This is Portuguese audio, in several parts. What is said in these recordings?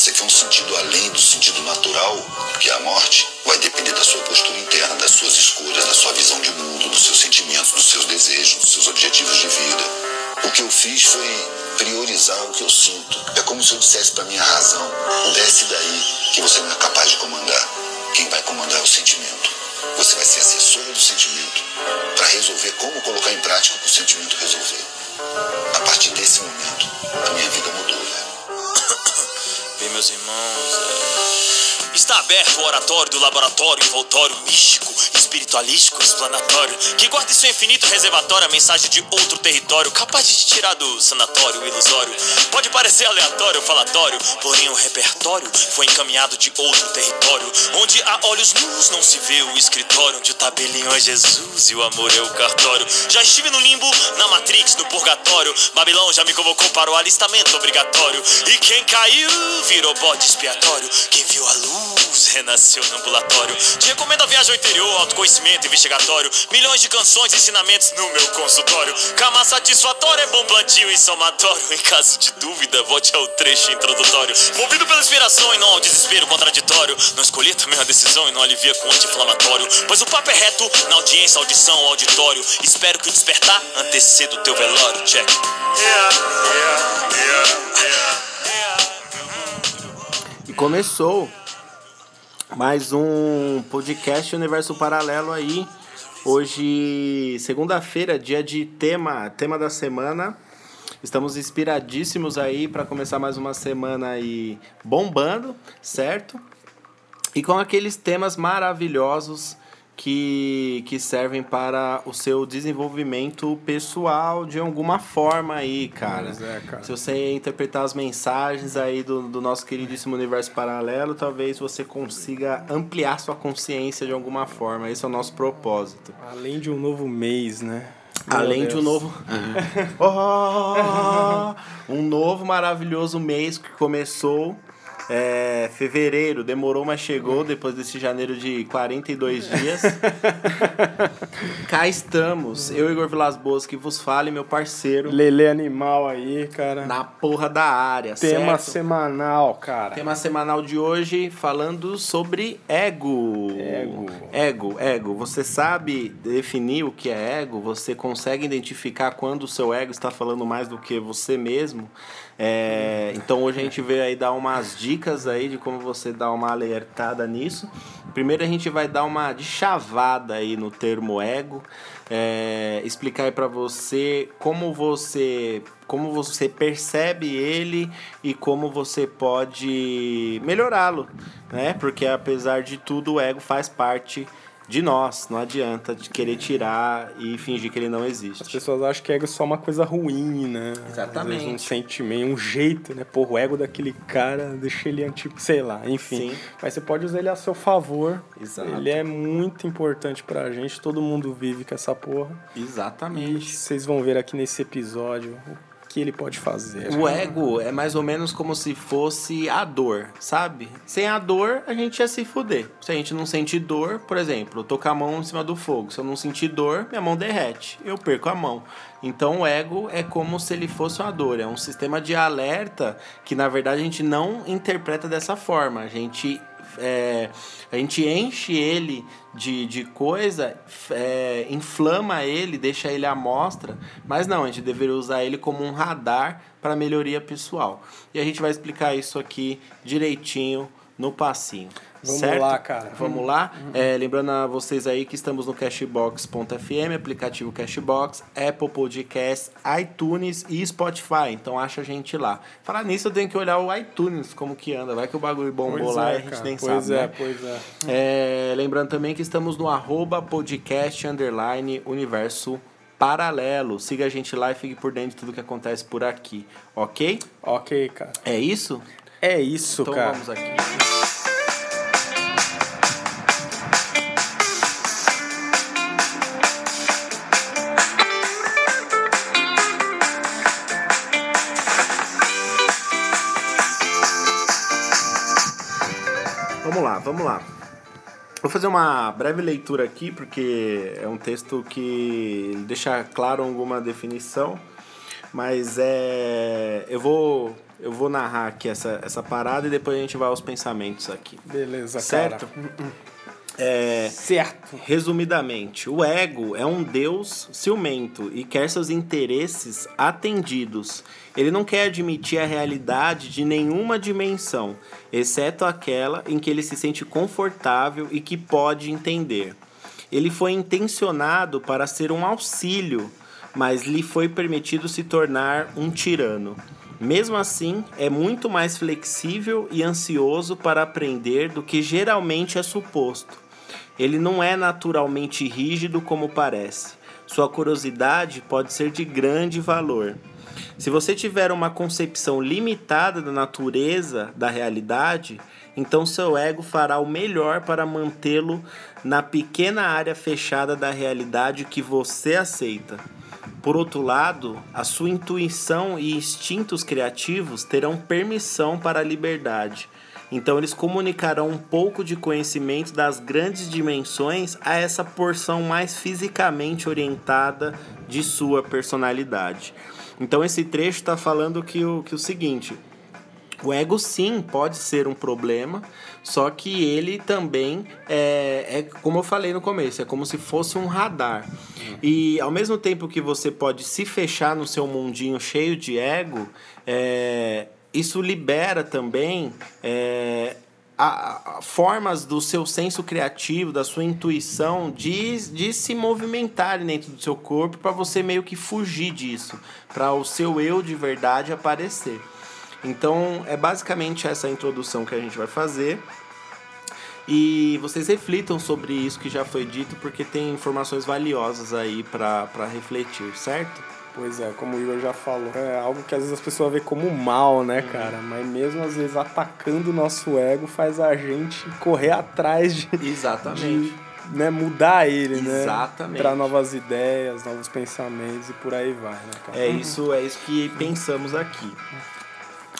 você quer um sentido além do sentido natural, que é a morte, vai depender da sua postura interna, das suas escolhas, da sua visão de mundo, dos seus sentimentos, dos seus desejos, dos seus objetivos de vida. O que eu fiz foi priorizar o que eu sinto. É como se eu dissesse para minha razão: desce daí que você não é capaz de comandar. Quem vai comandar é o sentimento. Você vai ser assessora do sentimento para resolver como colocar em prática o que o sentimento resolver. A partir desse momento, a minha vida mudou. Bem, meus irmãos. Está aberto o oratório do laboratório envoltório místico, espiritualístico, explanatório, que guarda em seu infinito reservatório a mensagem de outro território, capaz de te tirar do sanatório ilusório. Pode parecer aleatório, falatório, porém o repertório foi encaminhado de outro território, onde a olhos nus não se vê o escritório, onde o tabelinho é Jesus e o amor é o cartório. Já estive no limbo, na Matrix, no purgatório, Babilão já me convocou para o alistamento obrigatório, e quem caiu virou bode expiatório, quem viu a luz renasceu no ambulatório. Te recomendo a viagem ao interior, autoconhecimento investigatório, milhões de canções, ensinamentos no meu consultório. Cama satisfatória é bom plantio e somatório. Em caso de dúvida, volte ao trecho introdutório. Movido pela inspiração e não ao desespero contraditório. Não escolhi também a decisão e não alivia com anti-inflamatório. Pois o papo é reto, na audiência, audição, auditório. Espero que o despertar anteceda o teu velório. Check. Yeah, yeah, yeah, E começou mais um podcast Universo Paralelo aí. Hoje, segunda-feira, dia de tema, tema da semana. Estamos inspiradíssimos aí para começar mais uma semana aí bombando, certo? E com aqueles temas maravilhosos que, que servem para o seu desenvolvimento pessoal de alguma forma aí, cara. Pois é, cara. Se você interpretar as mensagens aí do, do nosso queridíssimo universo paralelo, talvez você consiga ampliar sua consciência de alguma forma. Esse é o nosso propósito. Além de um novo mês, né? Meu Além de um Deus. novo. Oh, um novo maravilhoso mês que começou. É, fevereiro, demorou, mas chegou depois desse janeiro de 42 dias. Cá estamos, eu, Igor Vilas Boas, que vos fale, meu parceiro, Lele animal aí, cara. na porra da área. Tema certo? semanal, cara. Tema semanal de hoje falando sobre ego. Ego. Ego, ego. Você sabe definir o que é ego? Você consegue identificar quando o seu ego está falando mais do que você mesmo? É, então hoje a gente veio aí dar umas dicas aí de como você dar uma alertada nisso. Primeiro a gente vai dar uma de chavada aí no termo ego, é, explicar aí para você como você como você percebe ele e como você pode melhorá-lo, né? Porque apesar de tudo o ego faz parte de nós, não adianta de querer tirar e fingir que ele não As existe. pessoas acham que ego é só uma coisa ruim, né? Exatamente. Às vezes um sentimento, um jeito, né? Porra, o ego daquele cara deixa ele antigo, sei lá, enfim. Sim. Mas você pode usar ele a seu favor. Exato. Ele é muito importante pra gente, todo mundo vive com essa porra. E Exatamente. vocês vão ver aqui nesse episódio o que ele pode fazer. O ego é mais ou menos como se fosse a dor, sabe? Sem a dor, a gente ia se fuder. Se a gente não sentir dor, por exemplo, eu tô com a mão em cima do fogo. Se eu não sentir dor, minha mão derrete. Eu perco a mão. Então o ego é como se ele fosse uma dor. É um sistema de alerta que, na verdade, a gente não interpreta dessa forma. A gente é, a gente enche ele de, de coisa, é, inflama ele, deixa ele à mostra, mas não, a gente deveria usar ele como um radar para melhoria pessoal. E a gente vai explicar isso aqui direitinho no passinho. Vamos certo? lá, cara. Vamos lá. É, lembrando a vocês aí que estamos no Cashbox.fm, aplicativo Cashbox, Apple Podcasts, iTunes e Spotify. Então acha a gente lá. Falar nisso, eu tenho que olhar o iTunes, como que anda. Vai que o bagulho bombou Pois lá é, e a gente cara. nem pois sabe. é, né? pois é. É, lembrando também que estamos no arroba podcast underline universo paralelo. Siga a gente lá e fique por dentro de tudo que acontece por aqui, ok? Ok, cara. É isso? É isso, Então cara. vamos aqui. Lá, vamos lá. Vou fazer uma breve leitura aqui, porque é um texto que deixa claro alguma definição, mas é, eu vou Eu vou narrar aqui essa, essa parada e depois a gente vai aos pensamentos aqui. Beleza, Certo? cara. É, Certo. Resumidamente, o ego é um deus ciumento e quer seus interesses atendidos. Ele não quer admitir a realidade de nenhuma dimensão, exceto aquela em que ele se sente confortável e que pode entender. Ele foi intencionado para ser um auxílio, mas lhe foi permitido se tornar um tirano. Mesmo assim, é muito mais flexível e ansioso para aprender do que geralmente é suposto. Ele não é naturalmente rígido como parece. Sua curiosidade pode ser de grande valor. Se você tiver uma concepção limitada da natureza da realidade, então seu ego fará o melhor para mantê-lo na pequena área fechada da realidade que você aceita. Por outro lado, a sua intuição e instintos criativos terão permissão para a liberdade. Então, eles comunicarão um pouco de conhecimento das grandes dimensões a essa porção mais fisicamente orientada de sua personalidade. Então, esse trecho está falando que o, que o seguinte: o ego sim pode ser um problema, só que ele também é, é como eu falei no começo, é como se fosse um radar. E ao mesmo tempo que você pode se fechar no seu mundinho cheio de ego, é, isso libera também é, a- a- formas do seu senso criativo, da sua intuição de, de se movimentar dentro do seu corpo para você meio que fugir disso, para o seu eu de verdade aparecer. Então, é basicamente essa introdução que a gente vai fazer. E vocês reflitam sobre isso que já foi dito, porque tem informações valiosas aí para refletir, certo? Pois é, como o Igor já falou, é algo que às vezes as pessoas vê como mal, né, cara? Mas mesmo às vezes atacando o nosso ego faz a gente correr atrás de, Exatamente. de né, mudar ele, né? Exatamente. Para novas ideias, novos pensamentos e por aí vai, né, cara? É isso, é isso que pensamos aqui.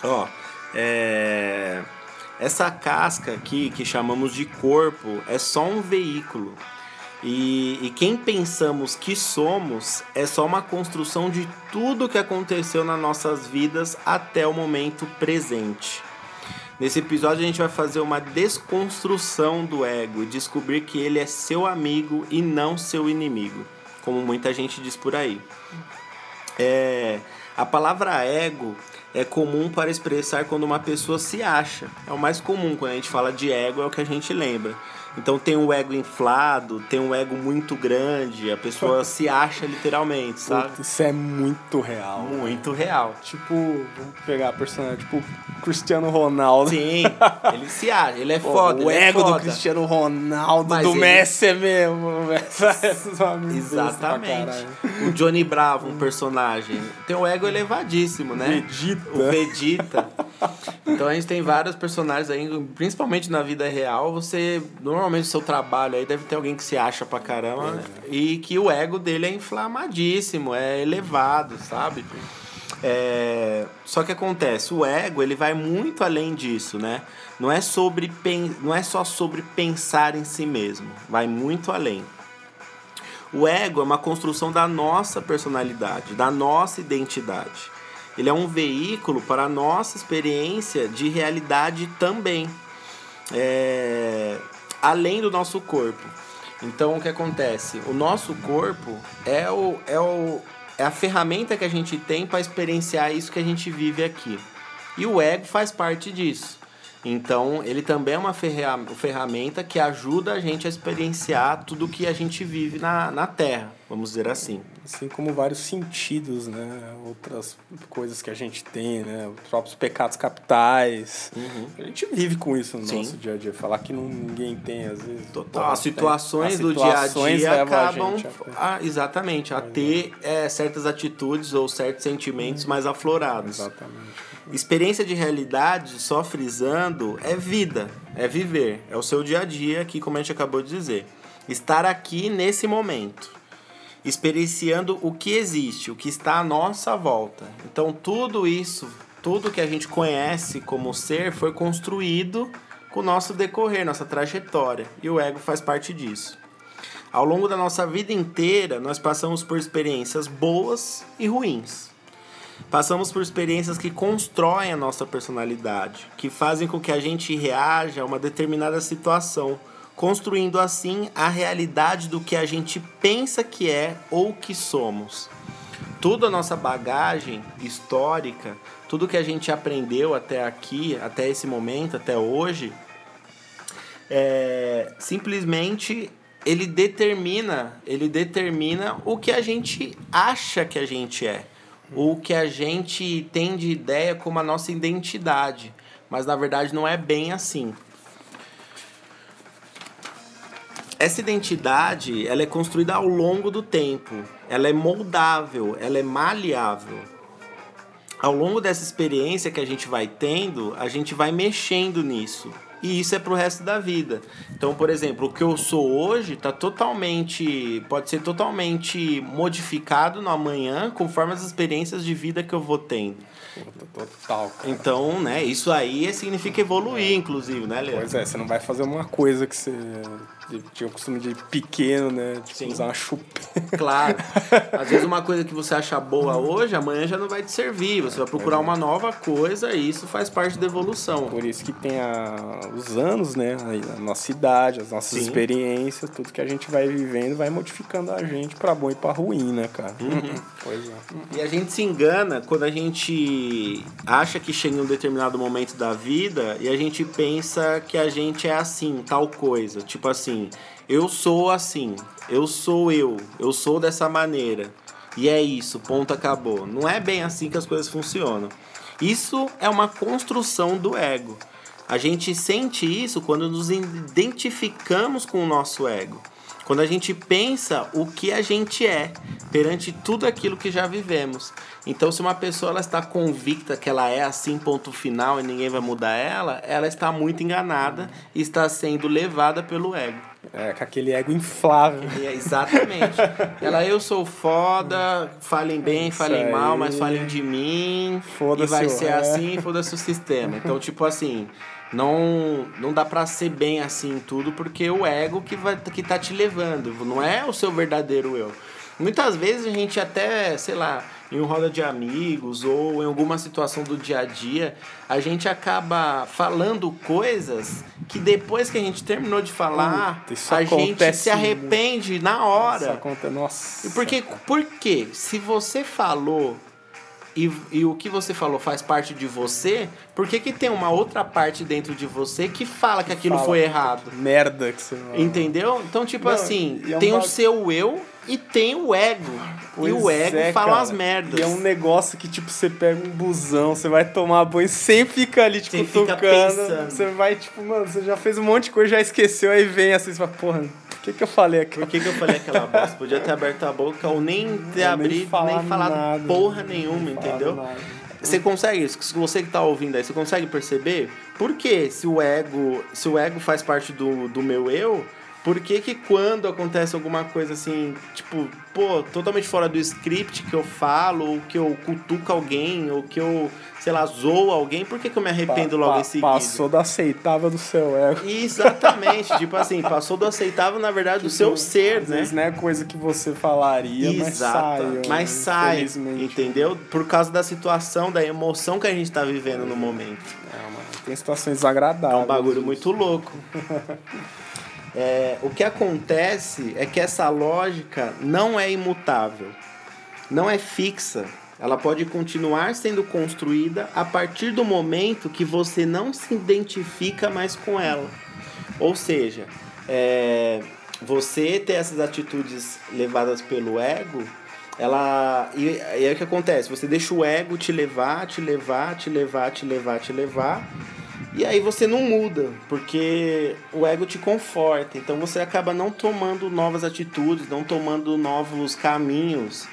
Ó, é... essa casca aqui que chamamos de corpo é só um veículo. E, e quem pensamos que somos é só uma construção de tudo que aconteceu nas nossas vidas até o momento presente. Nesse episódio a gente vai fazer uma desconstrução do ego e descobrir que ele é seu amigo e não seu inimigo, como muita gente diz por aí. É, a palavra ego é comum para expressar quando uma pessoa se acha. É o mais comum quando a gente fala de ego, é o que a gente lembra. Então tem um ego inflado, tem um ego muito grande, a pessoa se acha literalmente, sabe? Puta, Isso é muito real. Muito real. Tipo, vamos pegar a personagem, tipo Cristiano Ronaldo. Sim, ele se acha, ele é Pô, foda. o é ego do foda. Cristiano Ronaldo, Mas do ele- Messi é mesmo. é Exatamente. O Johnny Bravo, um personagem, tem um ego elevadíssimo, né? Vegeta. O Vegeta. Então a gente tem vários personagens aí, principalmente na vida real, você. Normalmente o seu trabalho aí deve ter alguém que se acha pra caramba né? e que o ego dele é inflamadíssimo, é elevado, sabe? É, Só que acontece, o ego ele vai muito além disso, né? Não é, sobre, pen- não é só sobre pensar em si mesmo, vai muito além. O ego é uma construção da nossa personalidade, da nossa identidade. Ele é um veículo para a nossa experiência de realidade também, é, além do nosso corpo. Então, o que acontece? O nosso corpo é, o, é, o, é a ferramenta que a gente tem para experienciar isso que a gente vive aqui. E o ego faz parte disso. Então, ele também é uma ferra- ferramenta que ajuda a gente a experienciar tudo que a gente vive na, na Terra, vamos dizer assim. Assim como vários sentidos, né? Outras coisas que a gente tem, né? Os próprios pecados capitais. A gente vive com isso no Sim. nosso dia a dia. Falar que não, ninguém tem, às vezes. Total. As tem. situações As do situações dia a dia a acabam a- a- exatamente a ter é, certas atitudes ou certos sentimentos mais aflorados. Exatamente. Experiência de realidade, só frisando, é vida, é viver, é o seu dia a dia, aqui como a gente acabou de dizer. Estar aqui nesse momento, experienciando o que existe, o que está à nossa volta. Então tudo isso, tudo que a gente conhece como ser foi construído com o nosso decorrer, nossa trajetória, e o ego faz parte disso. Ao longo da nossa vida inteira, nós passamos por experiências boas e ruins. Passamos por experiências que constroem a nossa personalidade, que fazem com que a gente reaja a uma determinada situação, construindo assim a realidade do que a gente pensa que é ou que somos. Toda a nossa bagagem histórica, tudo que a gente aprendeu até aqui, até esse momento, até hoje, é, simplesmente ele determina, ele determina o que a gente acha que a gente é o que a gente tem de ideia como a nossa identidade, mas na verdade não é bem assim. Essa identidade, ela é construída ao longo do tempo. Ela é moldável, ela é maleável. Ao longo dessa experiência que a gente vai tendo, a gente vai mexendo nisso e isso é pro resto da vida. Então, por exemplo, o que eu sou hoje tá totalmente. pode ser totalmente modificado no amanhã conforme as experiências de vida que eu vou tendo. Total. Cara. Então, né, isso aí significa evoluir, inclusive, né, Leandro? Pois é, você não vai fazer uma coisa que você tinha o costume de pequeno, né? Tipo, Sim. usar uma chupa. Claro. Às vezes uma coisa que você acha boa hoje, amanhã já não vai te servir. Você vai procurar uma nova coisa e isso faz parte da evolução. Por isso que tem a, os anos, né? A, nossa idade, as nossas Sim. experiências, tudo que a gente vai vivendo vai modificando a gente pra bom e pra ruim, né, cara? Pois é. E a gente se engana quando a gente acha que chega em um determinado momento da vida e a gente pensa que a gente é assim, tal coisa. Tipo assim, eu sou assim, eu sou eu, eu sou dessa maneira. E é isso, ponto acabou. Não é bem assim que as coisas funcionam. Isso é uma construção do ego. A gente sente isso quando nos identificamos com o nosso ego. Quando a gente pensa o que a gente é perante tudo aquilo que já vivemos. Então, se uma pessoa ela está convicta que ela é assim, ponto final, e ninguém vai mudar ela, ela está muito enganada e está sendo levada pelo ego. É, com aquele ego inflável. É exatamente. ela, eu sou foda, falem bem, Isso falem aí. mal, mas falem de mim. Foda-se e vai o ser resto. assim, foda-se o sistema. Então, tipo assim, não, não dá pra ser bem assim em tudo, porque o ego que, vai, que tá te levando, não é o seu verdadeiro eu. Muitas vezes a gente até, sei lá, em um roda de amigos ou em alguma situação do dia a dia, a gente acaba falando coisas que depois que a gente terminou de falar, Puta, isso a gente se arrepende na Isso hora. acontece, nossa. E porque, por quê? Se você falou e, e o que você falou faz parte de você, por que, que tem uma outra parte dentro de você que fala que aquilo Fala, foi errado? Merda que você Entendeu? Então, tipo Não, assim, é um tem o bagu- seu eu e tem o ego. e Pois o ego é, fala cara. as merdas. E é um negócio que, tipo, você pega um busão, você vai tomar banho, sempre fica ali, tipo, Você tocando. Você vai, tipo, mano, você já fez um monte de coisa, já esqueceu, aí vem assim, você fala, porra, por que que eu falei aquilo? Por que, que eu falei aquela bosta? Podia ter aberto a boca ou nem ter nem abrido, falar nem falado nada. porra nenhuma, fala entendeu? nada. Você consegue, se você que tá ouvindo aí, você consegue perceber por que se o ego, se o ego faz parte do, do meu eu, por que que quando acontece alguma coisa assim, tipo, pô, totalmente fora do script que eu falo, ou que eu cutuco alguém, ou que eu, sei lá, zoo alguém, por que que eu me arrependo Pa- logo pa- em seguida? Passou do aceitável do seu ego. Exatamente, tipo assim, passou do aceitável, na verdade, do seu ser, Às né? vezes não é coisa que você falaria, mas Exato, sai. mas sai, infelizmente. entendeu? Por causa da situação, da emoção que a gente tá vivendo no momento. É, mano, tem situações É desagradáveis. um bagulho muito louco. É, o que acontece é que essa lógica não é imutável, não é fixa. Ela pode continuar sendo construída a partir do momento que você não se identifica mais com ela. Ou seja, é, você ter essas atitudes levadas pelo ego, ela. E, e aí o que acontece? Você deixa o ego te levar, te levar, te levar, te levar, te levar. E aí você não muda, porque o ego te conforta. Então você acaba não tomando novas atitudes, não tomando novos caminhos.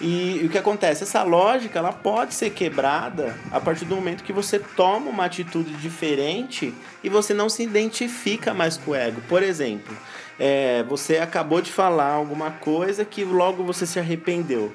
E, e o que acontece? Essa lógica ela pode ser quebrada a partir do momento que você toma uma atitude diferente e você não se identifica mais com o ego. Por exemplo, é, você acabou de falar alguma coisa que logo você se arrependeu.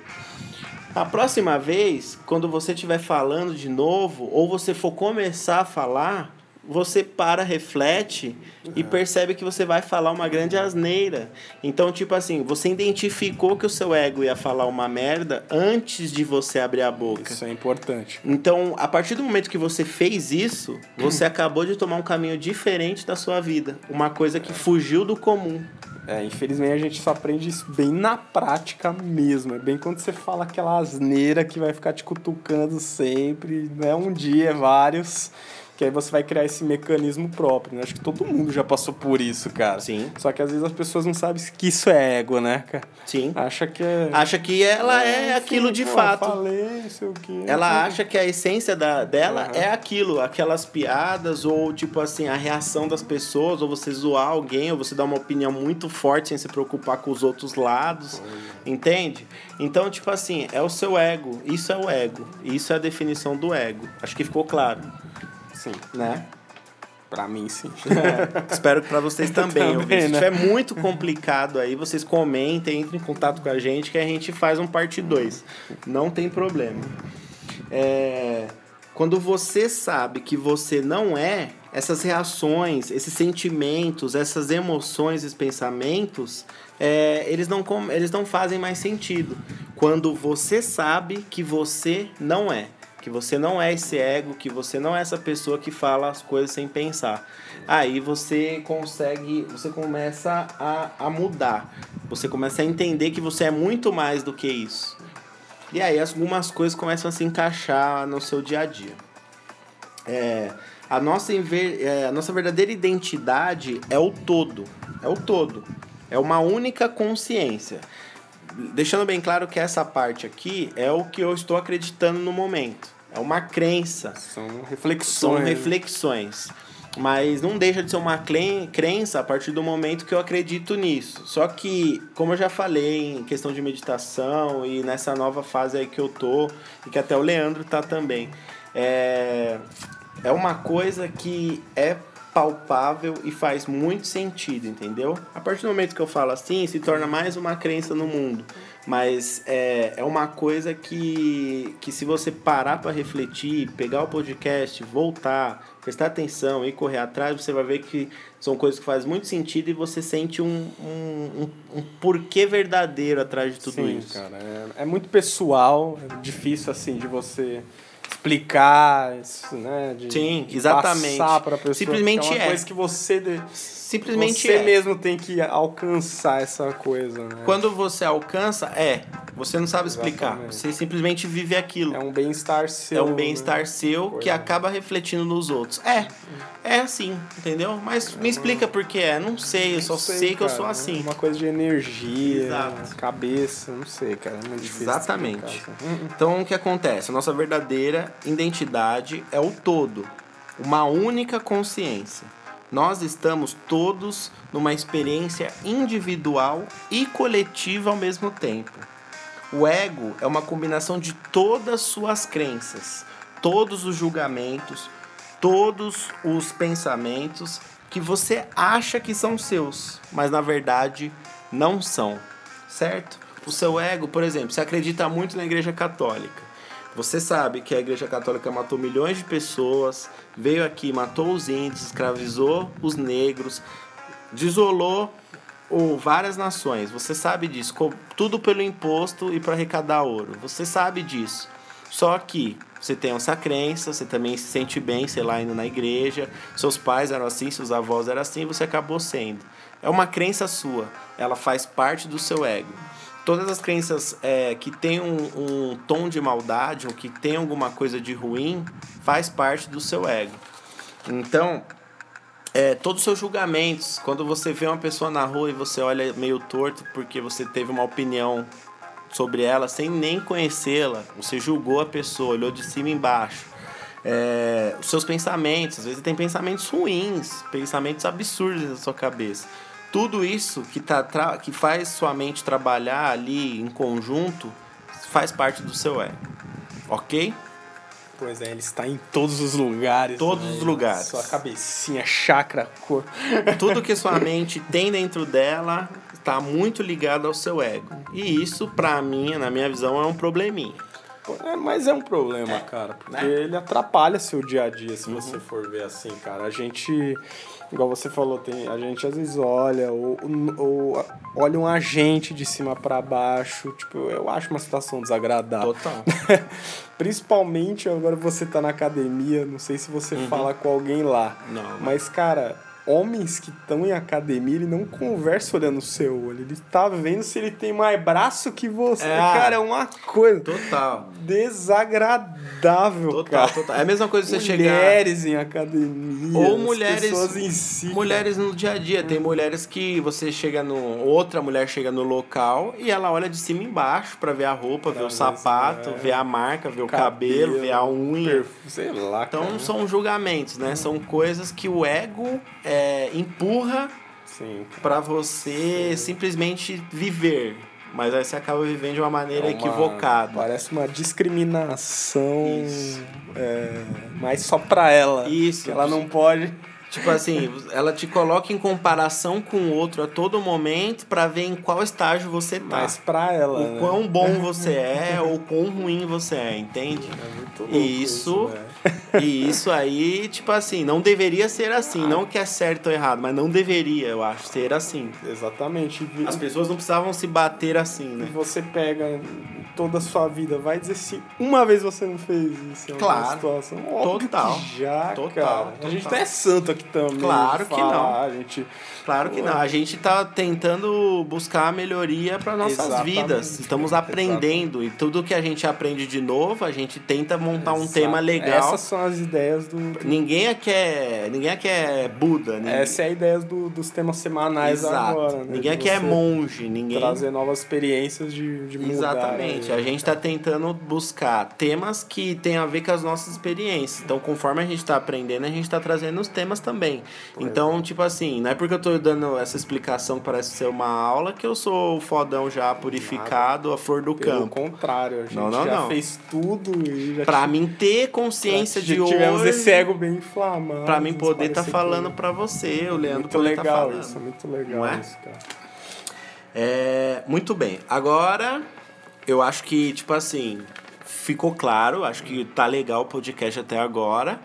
A próxima vez, quando você estiver falando de novo, ou você for começar a falar, você para, reflete e percebe que você vai falar uma grande asneira. Então, tipo assim, você identificou que o seu ego ia falar uma merda antes de você abrir a boca. Isso é importante. Então, a partir do momento que você fez isso, você acabou de tomar um caminho diferente da sua vida. Uma coisa que fugiu do comum. É, infelizmente a gente só aprende isso bem na prática mesmo. É bem quando você fala aquela asneira que vai ficar te cutucando sempre, não é um dia, vários. Que aí você vai criar esse mecanismo próprio, né? Acho que todo mundo já passou por isso, cara. Sim. Só que às vezes as pessoas não sabem que isso é ego, né, cara? Sim. Acha que é. Acha que ela é Enfim, aquilo de pô, fato. Falei, sei o quê. Ela acha que a essência da, dela Aham. é aquilo, aquelas piadas, ou tipo assim, a reação das pessoas, ou você zoar alguém, ou você dar uma opinião muito forte sem se preocupar com os outros lados, entende? Então, tipo assim, é o seu ego, isso é o ego, isso é a definição do ego. Acho que ficou claro, Sim, né? pra mim sim. Espero que pra vocês também. Também. Se né? tiver muito complicado aí, vocês comentem, entrem em contato com a gente que a gente faz um parte 2. Não tem problema. É, Quando você sabe que você não é, essas reações, esses sentimentos, essas emoções, esses pensamentos, é, eles, não, com- eles não fazem mais sentido. Quando você sabe que você não é. Que você não é esse ego, que você não é essa pessoa que fala as coisas sem pensar. Aí você consegue, você começa a, a mudar. Você começa a entender que você é muito mais do que isso. E aí algumas coisas começam a se encaixar no seu dia a dia. É, a, nossa, é, a nossa verdadeira identidade é o todo. É o todo. É uma única consciência. Deixando bem claro que essa parte aqui é o que eu estou acreditando no momento. É uma crença. São São reflexões. reflexões. Mas não deixa de ser uma crença a partir do momento que eu acredito nisso. Só que, como eu já falei em questão de meditação e nessa nova fase aí que eu tô, e que até o Leandro tá também, é, é uma coisa que é palpável e faz muito sentido, entendeu? A partir do momento que eu falo assim, se torna mais uma crença no mundo. Mas é, é uma coisa que, que se você parar para refletir, pegar o podcast, voltar, prestar atenção e correr atrás, você vai ver que são coisas que fazem muito sentido e você sente um, um, um, um porquê verdadeiro atrás de tudo Sim, isso. cara. É, é muito pessoal, é difícil assim de você explicar isso, né? De, Sim, de exatamente. Passar pra pessoa. Simplesmente é uma é. coisa que você Simplesmente você é. mesmo tem que alcançar essa coisa, né? Quando você alcança, é. Você não sabe explicar. Exatamente. Você simplesmente vive aquilo. é um bem-estar seu. É um bem-estar né? seu que Coisa. acaba refletindo nos outros. É, é assim, entendeu? Mas me explica por que é. Não sei, eu só Não sei, que eu cara, sou é assim. Uma coisa de energia, Exato. cabeça, não sei, cara. É muito difícil. Exatamente. explicar, assim. Então o que acontece? A nossa verdadeira identidade é o todo, uma única consciência. Nós estamos todos numa experiência individual e coletiva ao mesmo tempo. O ego é uma combinação de todas as suas crenças, todos os julgamentos, todos os pensamentos que você acha que são seus, mas na verdade não são, certo? O seu ego, por exemplo, você acredita muito na Igreja Católica. Você sabe que a Igreja Católica matou milhões de pessoas, veio aqui, matou os índios, escravizou os negros, desolou ou várias nações. Você sabe disso, tudo pelo imposto e para arrecadar ouro. Você sabe disso. Só que você tem essa crença, você também se sente bem, sei lá, indo na igreja. Seus pais eram assim, seus avós eram assim, você acabou sendo. É uma crença sua, ela faz parte do seu ego. Todas as crenças é, que têm um, um tom de maldade ou que tem alguma coisa de ruim, faz parte do seu ego. Então, é, todos os seus julgamentos, quando você vê uma pessoa na rua e você olha meio torto porque você teve uma opinião sobre ela sem nem conhecê-la, você julgou a pessoa, olhou de cima e embaixo. É, os seus pensamentos, às vezes tem pensamentos ruins, pensamentos absurdos na sua cabeça. Tudo isso que, tá, que faz sua mente trabalhar ali em conjunto faz parte do seu ego. Ok? Pois é, ele está em todos os lugares. Todos né? os lugares. Sua cabecinha, chakra, cor. Tudo que sua mente tem dentro dela está muito ligado ao seu ego. E isso, pra mim, na minha visão, é um probleminha. É, mas é um problema, cara, porque né? ele atrapalha seu dia a dia, se Uhum. você for ver assim, cara. A gente, igual você falou, tem, a gente às vezes olha, ou, ou olha um agente de cima pra baixo, tipo, eu acho uma situação desagradável. Total. Principalmente agora você tá na academia, não sei se você fala com alguém lá. Uhum. Não. Mas, cara, homens que estão em academia, ele não conversa olhando o seu olho. Ele tá vendo se ele tem mais braço que você. É. Cara, é uma coisa Total. desagradável, Total, cara. total. É a mesma coisa você chegar. Mulheres em academia. Ou mulheres. pessoas em si. mulheres no dia a dia. Tem mulheres que você chega no. Outra mulher chega no local e ela olha de cima embaixo pra ver a roupa, ver o ver se- sapato, é. ver a marca, ver o cabelo, ver a unha. perfu- Sei lá, Então cara. são julgamentos, né? São coisas que o ego é, empurra Sim, pra você simplesmente viver. Mas aí você acaba vivendo de uma maneira É uma- equivocada. Parece uma discriminação, é, mas só pra ela. Isso. Que ela não pode. Tipo assim, ela te coloca em comparação com o outro a todo momento pra ver em qual estágio você tá. Mas pra ela. o né? quão bom você é ou quão ruim você é, entende? É muito louco E isso, velho. e isso aí, tipo assim, não deveria ser assim. Não que é certo ou errado, mas não deveria, eu acho, ser assim. Exatamente. E As pessoas não precisavam se bater assim, e né? você pega toda a sua vida, vai dizer se uma vez você não fez isso Claro. situação. Óbvio Total. já, Total, cara. A gente total. não é santo aqui também. Claro de que falar, não. A gente... Claro que não. A gente tá tentando buscar a melhoria para nossas Exatamente. vidas. Estamos aprendendo e tudo que a gente aprende de novo, a gente tenta montar um Exato. tema legal. Essas são as ideias do... Ninguém aqui é, ninguém aqui é Buda, ninguém, Essa é a ideia do, dos temas semanais Exato. agora. Né? Ninguém aqui é monge, ninguém Trazer novas experiências de, de mudar. Exatamente. né? A gente está tentando buscar temas que tenham a ver com as nossas experiências. Então, conforme a gente está aprendendo, a gente está trazendo os temas também. Então, tipo assim, não é porque eu tô dando essa explicação que parece ser uma aula que eu sou o fodão já purificado, a flor do Pelo campo. contrário, a gente Não, não, já não. fez tudo e já Pra mim ter consciência de hoje. tivemos esse ego bem inflamado. Pra mim poder estar parecer falando que- pra você, o Leandro Muito poder tá legal falando. isso, muito legal é? isso, cara. É, muito bem. Agora, eu acho que, tipo assim, ficou claro, acho que tá legal o podcast até agora.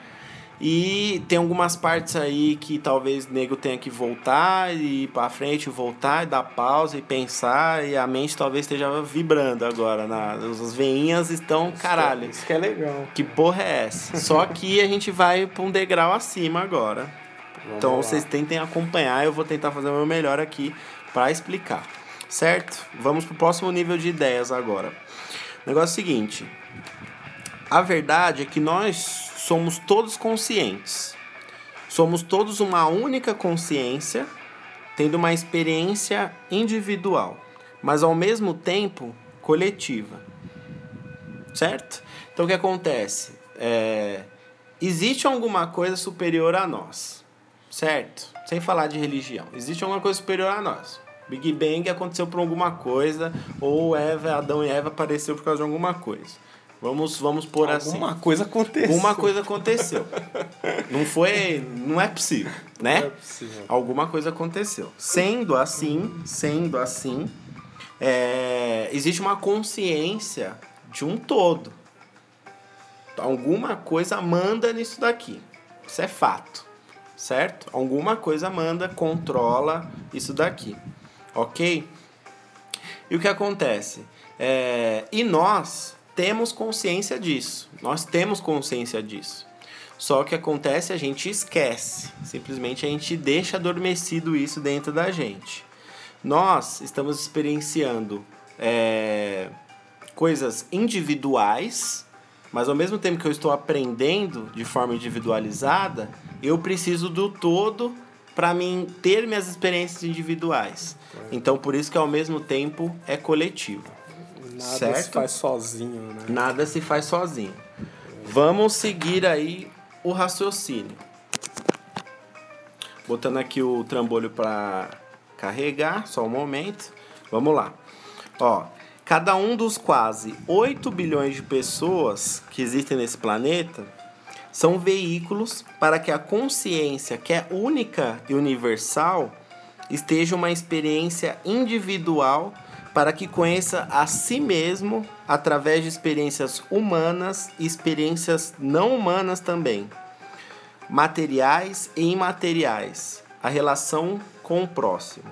E tem algumas partes aí que talvez o nego tenha que voltar e ir pra frente, voltar e dar pausa e pensar. E a mente talvez esteja vibrando agora. Na, as veinhas estão, caralho. Isso que é legal. Que porra é essa? Só que a gente vai pra um degrau acima agora. Vamos Então lá. vocês tentem acompanhar, eu vou tentar fazer o meu melhor aqui para explicar. Certo? Vamos pro próximo nível de ideias agora. O negócio é o seguinte: a verdade é que nós somos todos conscientes. Somos todos uma única consciência, tendo uma experiência individual, mas ao mesmo tempo coletiva. Certo? Então o que acontece? É, existe alguma coisa superior a nós, certo? Sem falar de religião. Existe alguma coisa superior a nós. Big Bang aconteceu por alguma coisa, ou Eva, Adão e Eva apareceu por causa de alguma coisa. Vamos, vamos por assim. Alguma coisa aconteceu. Alguma coisa aconteceu. Não foi. Não é possível, né? Não é possível. Alguma coisa aconteceu. Sendo assim, sendo assim, é, existe uma consciência de um todo. Alguma coisa manda nisso daqui. Isso é fato. Certo? Alguma coisa manda, controla isso daqui. Ok? E o que acontece? É, e nós temos consciência disso. Nós temos consciência disso. Só que acontece, a gente esquece. Simplesmente a gente deixa adormecido isso dentro da gente. Nós estamos experienciando é, coisas individuais, mas ao mesmo tempo que eu estou aprendendo de forma individualizada, eu preciso do todo para mim ter minhas experiências individuais. Então por isso que ao mesmo tempo é coletivo. Nada se certo? faz sozinho, né? Nada se faz sozinho. Vamos seguir aí o raciocínio. Botando aqui o trambolho para carregar, só um momento. Vamos lá. Ó, cada um dos quase 8 bilhões de pessoas que existem nesse planeta são veículos para que a consciência, que é única e universal, esteja uma experiência individual para que conheça a si mesmo através de experiências humanas e experiências não humanas também, materiais e imateriais, a relação com o próximo.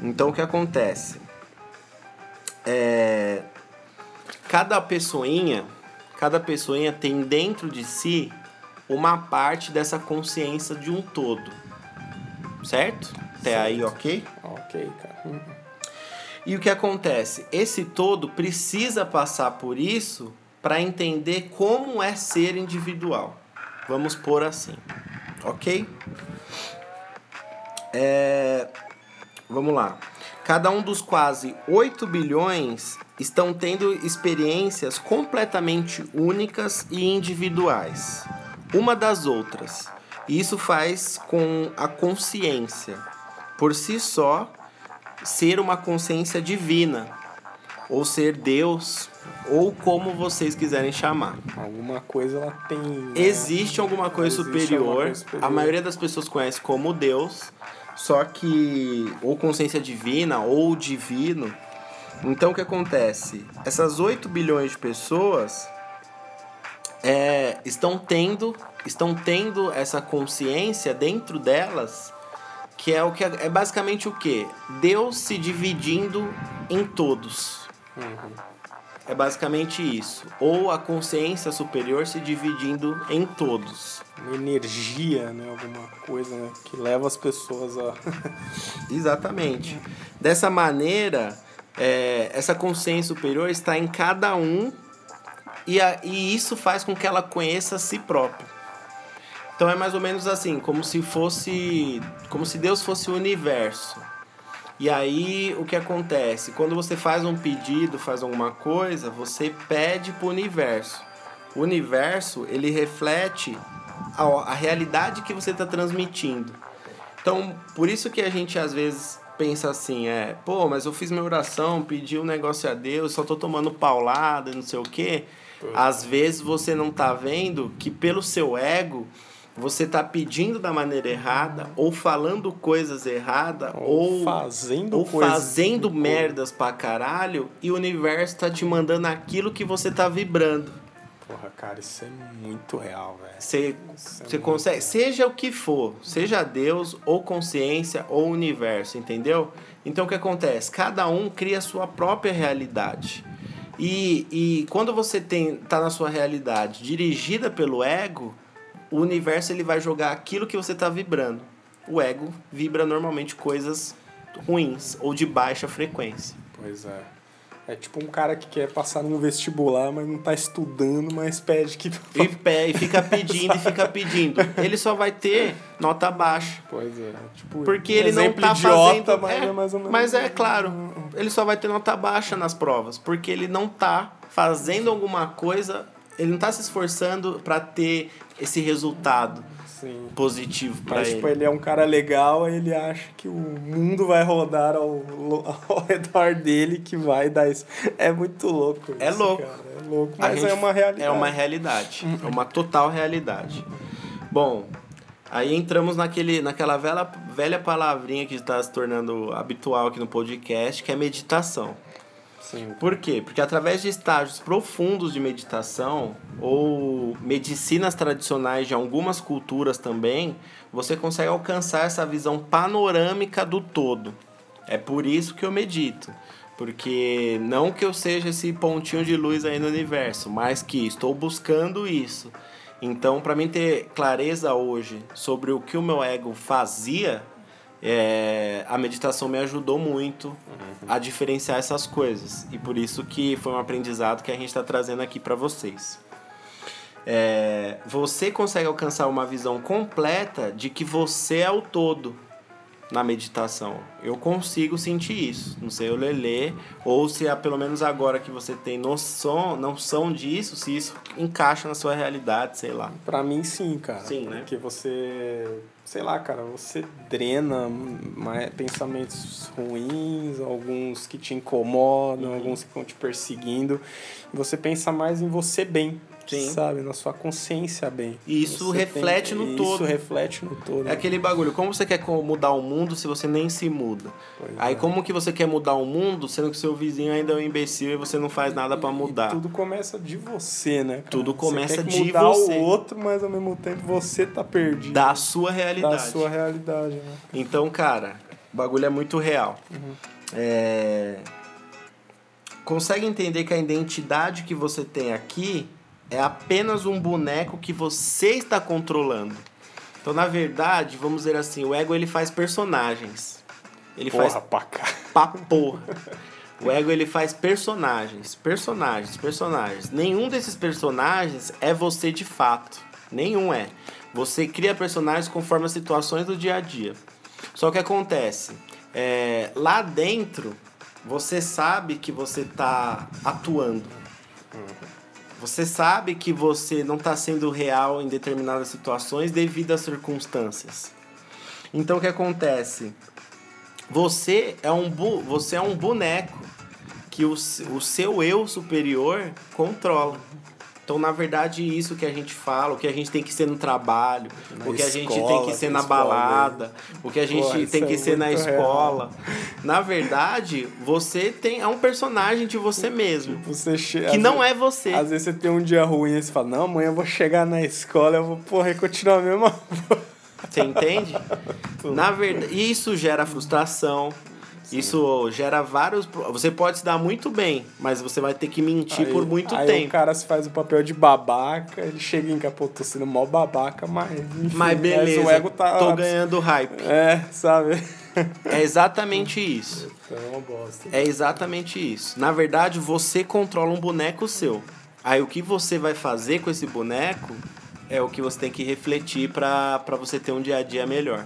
Então, o que acontece? É, cada pessoinha, cada pessoinha tem dentro de si uma parte dessa consciência de um todo. Certo? Até aí, ok? Ok, cara. E o que acontece? Esse todo precisa passar por isso para entender como é ser individual. Vamos pôr assim, ok? É... Vamos lá. Cada um dos quase 8 bilhões estão tendo experiências completamente únicas e individuais, uma das outras. E isso faz com a consciência, por si só, ser uma consciência divina, ou ser Deus, ou como vocês quiserem chamar. Alguma coisa ela tem. Né? Existe alguma coisa, Existe superior. alguma coisa superior. A maioria das pessoas conhece como Deus, só que ou consciência divina ou divino. Então o que acontece? Essas 8 bilhões de pessoas é, estão tendo estão tendo essa consciência dentro delas que é o que é basicamente o que Deus se dividindo em todos é basicamente isso ou a consciência superior se dividindo em todos energia, né? Alguma coisa né? que leva as pessoas a. Exatamente. Dessa maneira, é, essa consciência superior está em cada um e, a, e isso faz com que ela conheça a si própria. Então é mais ou menos assim, como se fosse, como se Deus fosse o universo. E aí o que acontece? Quando você faz um pedido, faz alguma coisa, você pede para o universo. O universo ele reflete a, a realidade que você está transmitindo. Então, por isso que a gente às vezes pensa assim, é, pô, mas eu fiz minha oração, pedi um negócio a Deus, só tô tomando paulada, não sei o quê. Às vezes você não tá vendo que pelo seu ego você tá pedindo da maneira errada, ou falando coisas erradas, Ou ou, fazendo ou coisas- fazendo merdas pra caralho, e o universo tá te mandando aquilo que você tá vibrando. Porra, cara, isso é muito real, velho. Você, é consegue, seja o que for, seja Deus ou consciência ou universo, entendeu? Então o que acontece? Cada um cria a sua própria realidade. E, e quando você tem tá na sua realidade dirigida pelo ego, o universo ele vai jogar aquilo que você está vibrando. O ego vibra normalmente coisas ruins ou de baixa frequência. Pois é. É tipo um cara que quer passar num vestibular, mas não tá estudando, mas pede que. E, pe- e fica pedindo e fica pedindo. Ele só vai ter nota baixa. Pois é. Tipo, Porque um ele não exemplo tá idiota, fazendo. mas é, é, mais ou menos. mas é claro, ele só vai ter nota baixa nas provas, porque ele não tá fazendo alguma coisa, ele não tá se esforçando para ter esse resultado Sim. positivo para Mas, ele. tipo, ele é um cara legal, ele acha que o mundo vai rodar ao, ao redor dele que vai dar isso. É muito louco. É isso, louco. Cara. É louco, mas gente- é uma realidade. É uma realidade. É uma total realidade. Bom, aí entramos naquele, naquela velha, velha palavrinha que está se tornando habitual aqui no podcast, que é meditação. Sim. Por quê? Porque através de estágios profundos de meditação ou medicinas tradicionais de algumas culturas também, você consegue alcançar essa visão panorâmica do todo. É por isso que eu medito. Porque não que eu seja esse pontinho de luz aí no universo, mas que estou buscando isso. Então, para mim ter clareza hoje sobre o que o meu ego fazia, é, a meditação me ajudou muito a diferenciar essas coisas. E por isso que foi um aprendizado que a gente está trazendo aqui para vocês. É, você consegue alcançar uma visão completa de que você é o todo na meditação. Eu consigo sentir isso. Não sei o Lelê, ou se é pelo menos agora que você tem noção, noção disso, se isso encaixa na sua realidade, sei lá. Pra mim, sim, cara. Sim, né? Porque você, sei lá, cara, você drena pensamentos ruins, alguns que te incomodam, Uhum. alguns que estão te perseguindo. Você pensa mais em você bem. Sim. sabe? Na sua consciência bem. E isso Você reflete no isso todo. reflete no todo. É aquele bagulho, como você quer mudar o mundo se você nem se muda? Pois Aí é. como que você quer mudar o mundo sendo que seu vizinho ainda é um imbecil e você não faz nada pra E mudar? tudo começa de você, né? cara? Tudo começa você quer de mudar você. o outro, mas ao mesmo tempo você tá perdido. Da sua realidade. Da sua realidade, né? Então, cara, o bagulho é muito real. É... Consegue entender que a identidade que você tem aqui é apenas um boneco que você está controlando. Então, na verdade, vamos dizer assim, o ego ele faz personagens. Ele Porra, faz pra cá. pra porra. O ego ele faz personagens, personagens, personagens. Nenhum desses personagens é você de fato. Nenhum é. Você cria personagens conforme as situações do dia a dia. Só que acontece, é, lá dentro você sabe que você tá atuando. Você sabe que você não está sendo real em determinadas situações devido às circunstâncias. Então o que acontece? Você é um, bu você é um boneco que o, o seu eu superior controla. Então, na verdade, isso que a gente fala, o que a gente tem que ser no trabalho, Na o que a gente tem escola, que ser na falam balada, o que a gente tem que é ser na escola. Na verdade, você tem é um personagem de você mesmo, Você che... que não é você. Às vezes você tem um dia ruim e você fala, não, amanhã eu vou chegar na escola, eu vou, porra, continuar a mesma Você entende? Na verdade, isso gera frustração. Isso gera vários. Você pode se dar muito bem, mas você vai ter que mentir por muito aí tempo. o cara se faz o papel de babaca, ele chega em capô, tô sendo mó babaca, mas enfim, Mas beleza, o ego tá... tô ganhando hype. É, sabe? É exatamente isso. Então é uma bosta. É exatamente isso. Na verdade, você controla um boneco seu. Aí o que você vai fazer com esse boneco é o que você tem que refletir pra você ter um dia a dia melhor.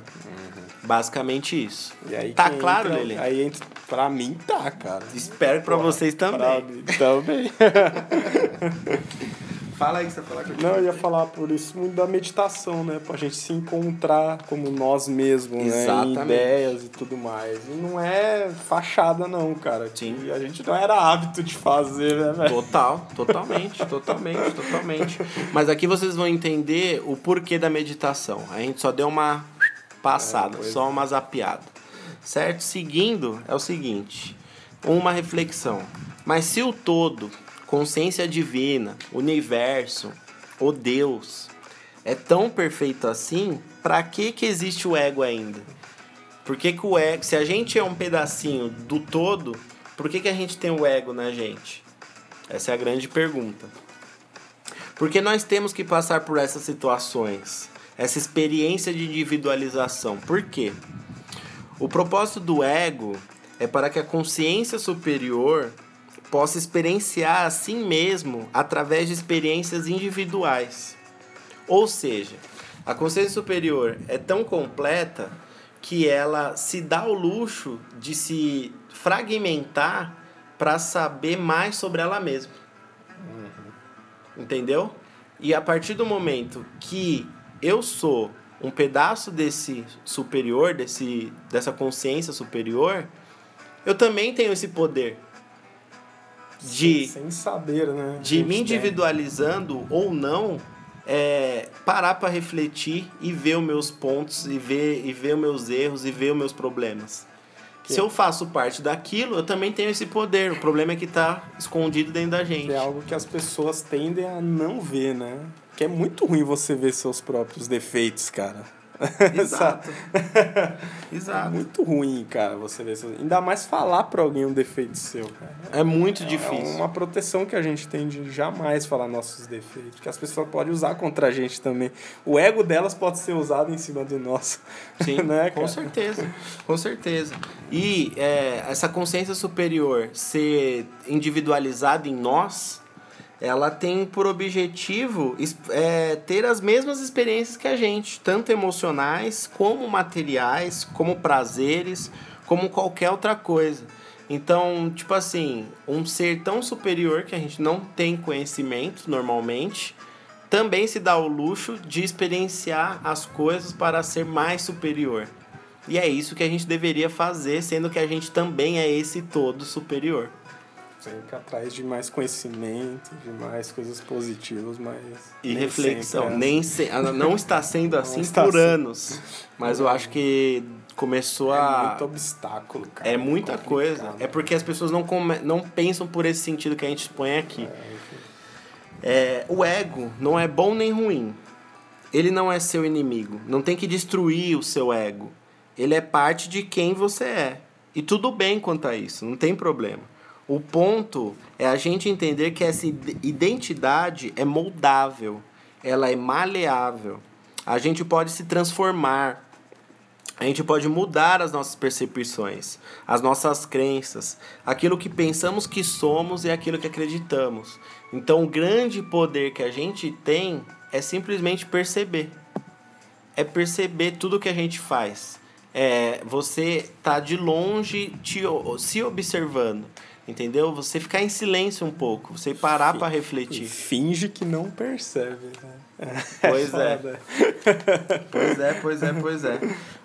Basicamente isso. E aí tá claro, entra- Lele? Aí entra, pra mim tá, cara. Espero que pra vocês Pra também. mim também. Fala aí que você vai falar que eu Não, eu ia falar por isso muito da meditação, né? Pra gente se encontrar como nós mesmos, né? Em Exatamente. ideias e tudo mais. E não é fachada, não, cara. Sim. E a gente não era hábito de fazer, né, velho? Total, totalmente, totalmente, totalmente. Mas aqui vocês vão entender o porquê da meditação. A gente só deu uma passada, É, só uma zapiada. Certo? Seguindo, é o seguinte: uma reflexão. Mas se o todo, consciência divina, universo, o Deus, é tão perfeito assim, pra que que existe o ego ainda? Por que, que o ego, se a gente é um pedacinho do todo, por que, que a gente tem o ego na gente? Essa é a grande pergunta. Porque nós temos que passar por essas situações, essa experiência de individualização. Por quê? O propósito do ego é para que a consciência superior possa experienciar a si mesmo através de experiências individuais. Ou seja, a consciência superior é tão completa que ela se dá o luxo de se fragmentar para saber mais sobre ela mesma. Entendeu? E a partir do momento que eu sou um pedaço desse superior, desse, dessa consciência superior, eu também tenho esse poder de Sem, sem saber, né? de me tem. individualizando ou não, é, parar para refletir e ver os meus pontos, e ver, e ver os meus erros, e ver os meus problemas. Se eu faço parte daquilo, eu também tenho esse poder. O problema é que tá escondido dentro da gente. É algo que as pessoas tendem a não ver, né? Que é muito ruim você ver seus próprios defeitos, cara. Exato. É Exato. muito ruim, cara, você ver seus... Ainda mais falar pra alguém um defeito seu, cara. É muito É difícil. uma proteção que a gente tem de jamais falar nossos defeitos, que as pessoas podem usar contra a gente também. O ego delas pode ser usado em cima do nosso. Sim, né, com certeza, com certeza. E é, essa consciência superior ser individualizada em nós, ela tem por objetivo é, ter as mesmas experiências que a gente, tanto emocionais, como materiais, como prazeres, como qualquer outra coisa. Então, tipo assim, um ser tão superior que a gente não tem conhecimento normalmente, também se dá o luxo de experienciar as coisas para ser mais superior. E é isso que a gente deveria fazer, sendo que a gente também é esse todo superior. Sempre atrás de mais conhecimento, de mais coisas positivas, mas. E nem reflexão. sempre é Nem se, ah, não está sendo assim está por assim. anos. Mas eu acho que começou É a. muito obstáculo, cara. É muita complicado. coisa. É porque as pessoas não, come... não pensam por esse sentido que a gente expõe aqui. É, o ego não é bom nem ruim. Ele não é seu inimigo. Não tem que destruir o seu ego. Ele é parte de quem você é. E tudo bem quanto a isso, não tem problema. O ponto é a gente entender que essa ide- identidade é moldável, ela é maleável. A gente pode se transformar, a gente pode mudar as nossas percepções, as nossas crenças, aquilo que pensamos que somos e aquilo que acreditamos. Então, o grande poder que a gente tem é simplesmente perceber. É perceber tudo que a gente faz. É você tá de longe te, se observando, entendeu? Você ficar em silêncio um pouco, você parar para refletir. finge que não percebe, né? Pois é. foda. Pois é, pois é, pois é.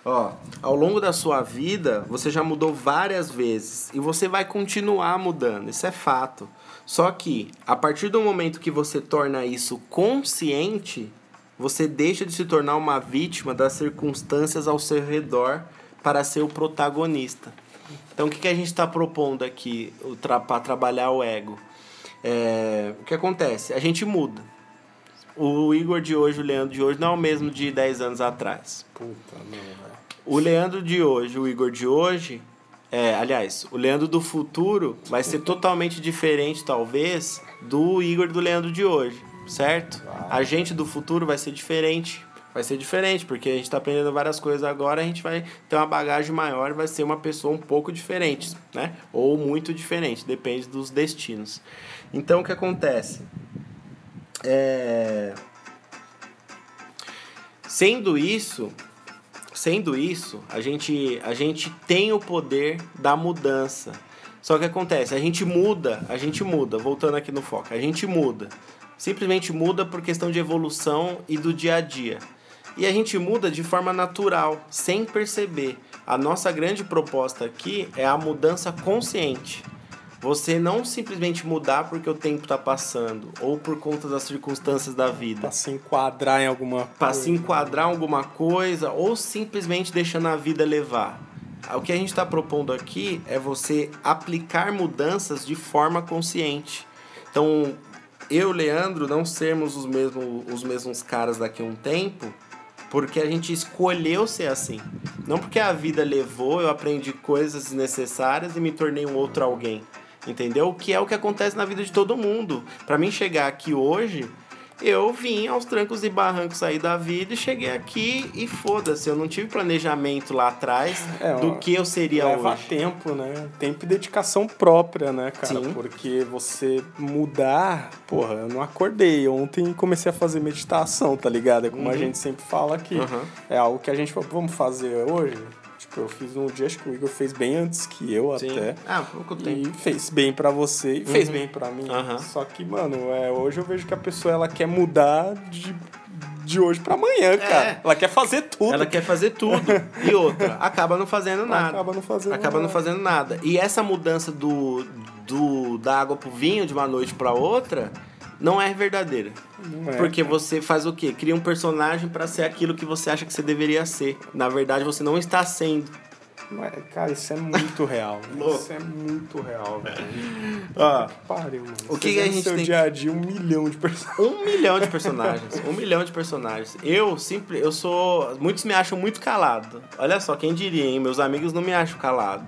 Ó, ao longo da sua vida, você já mudou várias vezes e você vai continuar mudando, isso é fato. Só que a partir do momento que você torna isso consciente, você deixa de se tornar uma vítima das circunstâncias ao seu redor para ser o protagonista. Então, o que, que a gente está propondo aqui para trabalhar o ego? É, o que acontece? A gente muda. O Igor de hoje, o Leandro de hoje, não é o mesmo de 10 anos atrás. Puta, velho. O Leandro de hoje, o Igor de hoje, é, aliás, o Leandro do futuro vai ser totalmente diferente, talvez, do Igor do Leandro de hoje, certo? A gente do futuro vai ser diferente. Vai ser diferente, porque a gente está aprendendo várias coisas agora, a gente vai ter uma bagagem maior vai ser uma pessoa um pouco diferente, né? Ou muito diferente, depende dos destinos. Então, o que acontece? É... Sendo isso, sendo isso, a gente, a gente tem o poder da mudança. Só que acontece, a gente muda, a gente muda, voltando aqui no foco, a gente muda. Simplesmente muda por questão de evolução e do dia a dia. E a gente muda de forma natural, sem perceber. A nossa grande proposta aqui é a mudança consciente. Você não simplesmente mudar porque o tempo está passando ou por conta das circunstâncias da vida Pra se enquadrar em alguma para coisa. se enquadrar em alguma coisa ou simplesmente deixando a vida levar. O que a gente está propondo aqui é você aplicar mudanças de forma consciente. Então, eu, Leandro, não sermos os mesmos, os mesmos caras daqui a um tempo, porque a gente escolheu ser assim. Não porque a vida levou, eu aprendi coisas desnecessárias e me tornei um outro alguém. Entendeu? Que é o que acontece na vida de todo mundo. Para mim chegar aqui hoje, eu vim aos trancos e barrancos sair da vida e cheguei aqui e foda-se, eu não tive planejamento lá atrás É, do que eu seria Leva hoje. tempo, né? Tempo e dedicação própria, né, cara? Sim. Porque você mudar. Porra, eu não acordei ontem e comecei a fazer meditação, tá ligado? É como a gente sempre fala aqui. Uhum. É algo que a gente vamos fazer hoje? Tipo, eu fiz um dia, acho que o Igor fez bem antes que eu Sim. até. Ah, pouco tempo. E fez bem pra você e fez bem pra mim. Aham. Só que, mano, é, hoje eu vejo que a pessoa ela quer mudar de, de hoje pra amanhã, cara. Ela quer fazer tudo. É. Ela quer fazer tudo. E outra, acaba não fazendo nada. Acaba não fazendo Acaba não nada. fazendo nada. E essa mudança do, do da água pro vinho de uma noite pra outra não é verdadeira. Não é, Porque cara. você faz o quê? Cria um personagem pra ser aquilo que você acha que você deveria ser. Na verdade, você não está sendo. Mas, cara, isso é muito real. isso é muito real, velho. Ó, Pariu, mano. O que que a gente seu tem dia a dia um milhão de pessoas. Um milhão de personagens. Um milhão de personagens. Eu sempre. Eu sou. Muitos me acham muito calado. Olha só, quem diria, hein? Meus amigos não me acham calado.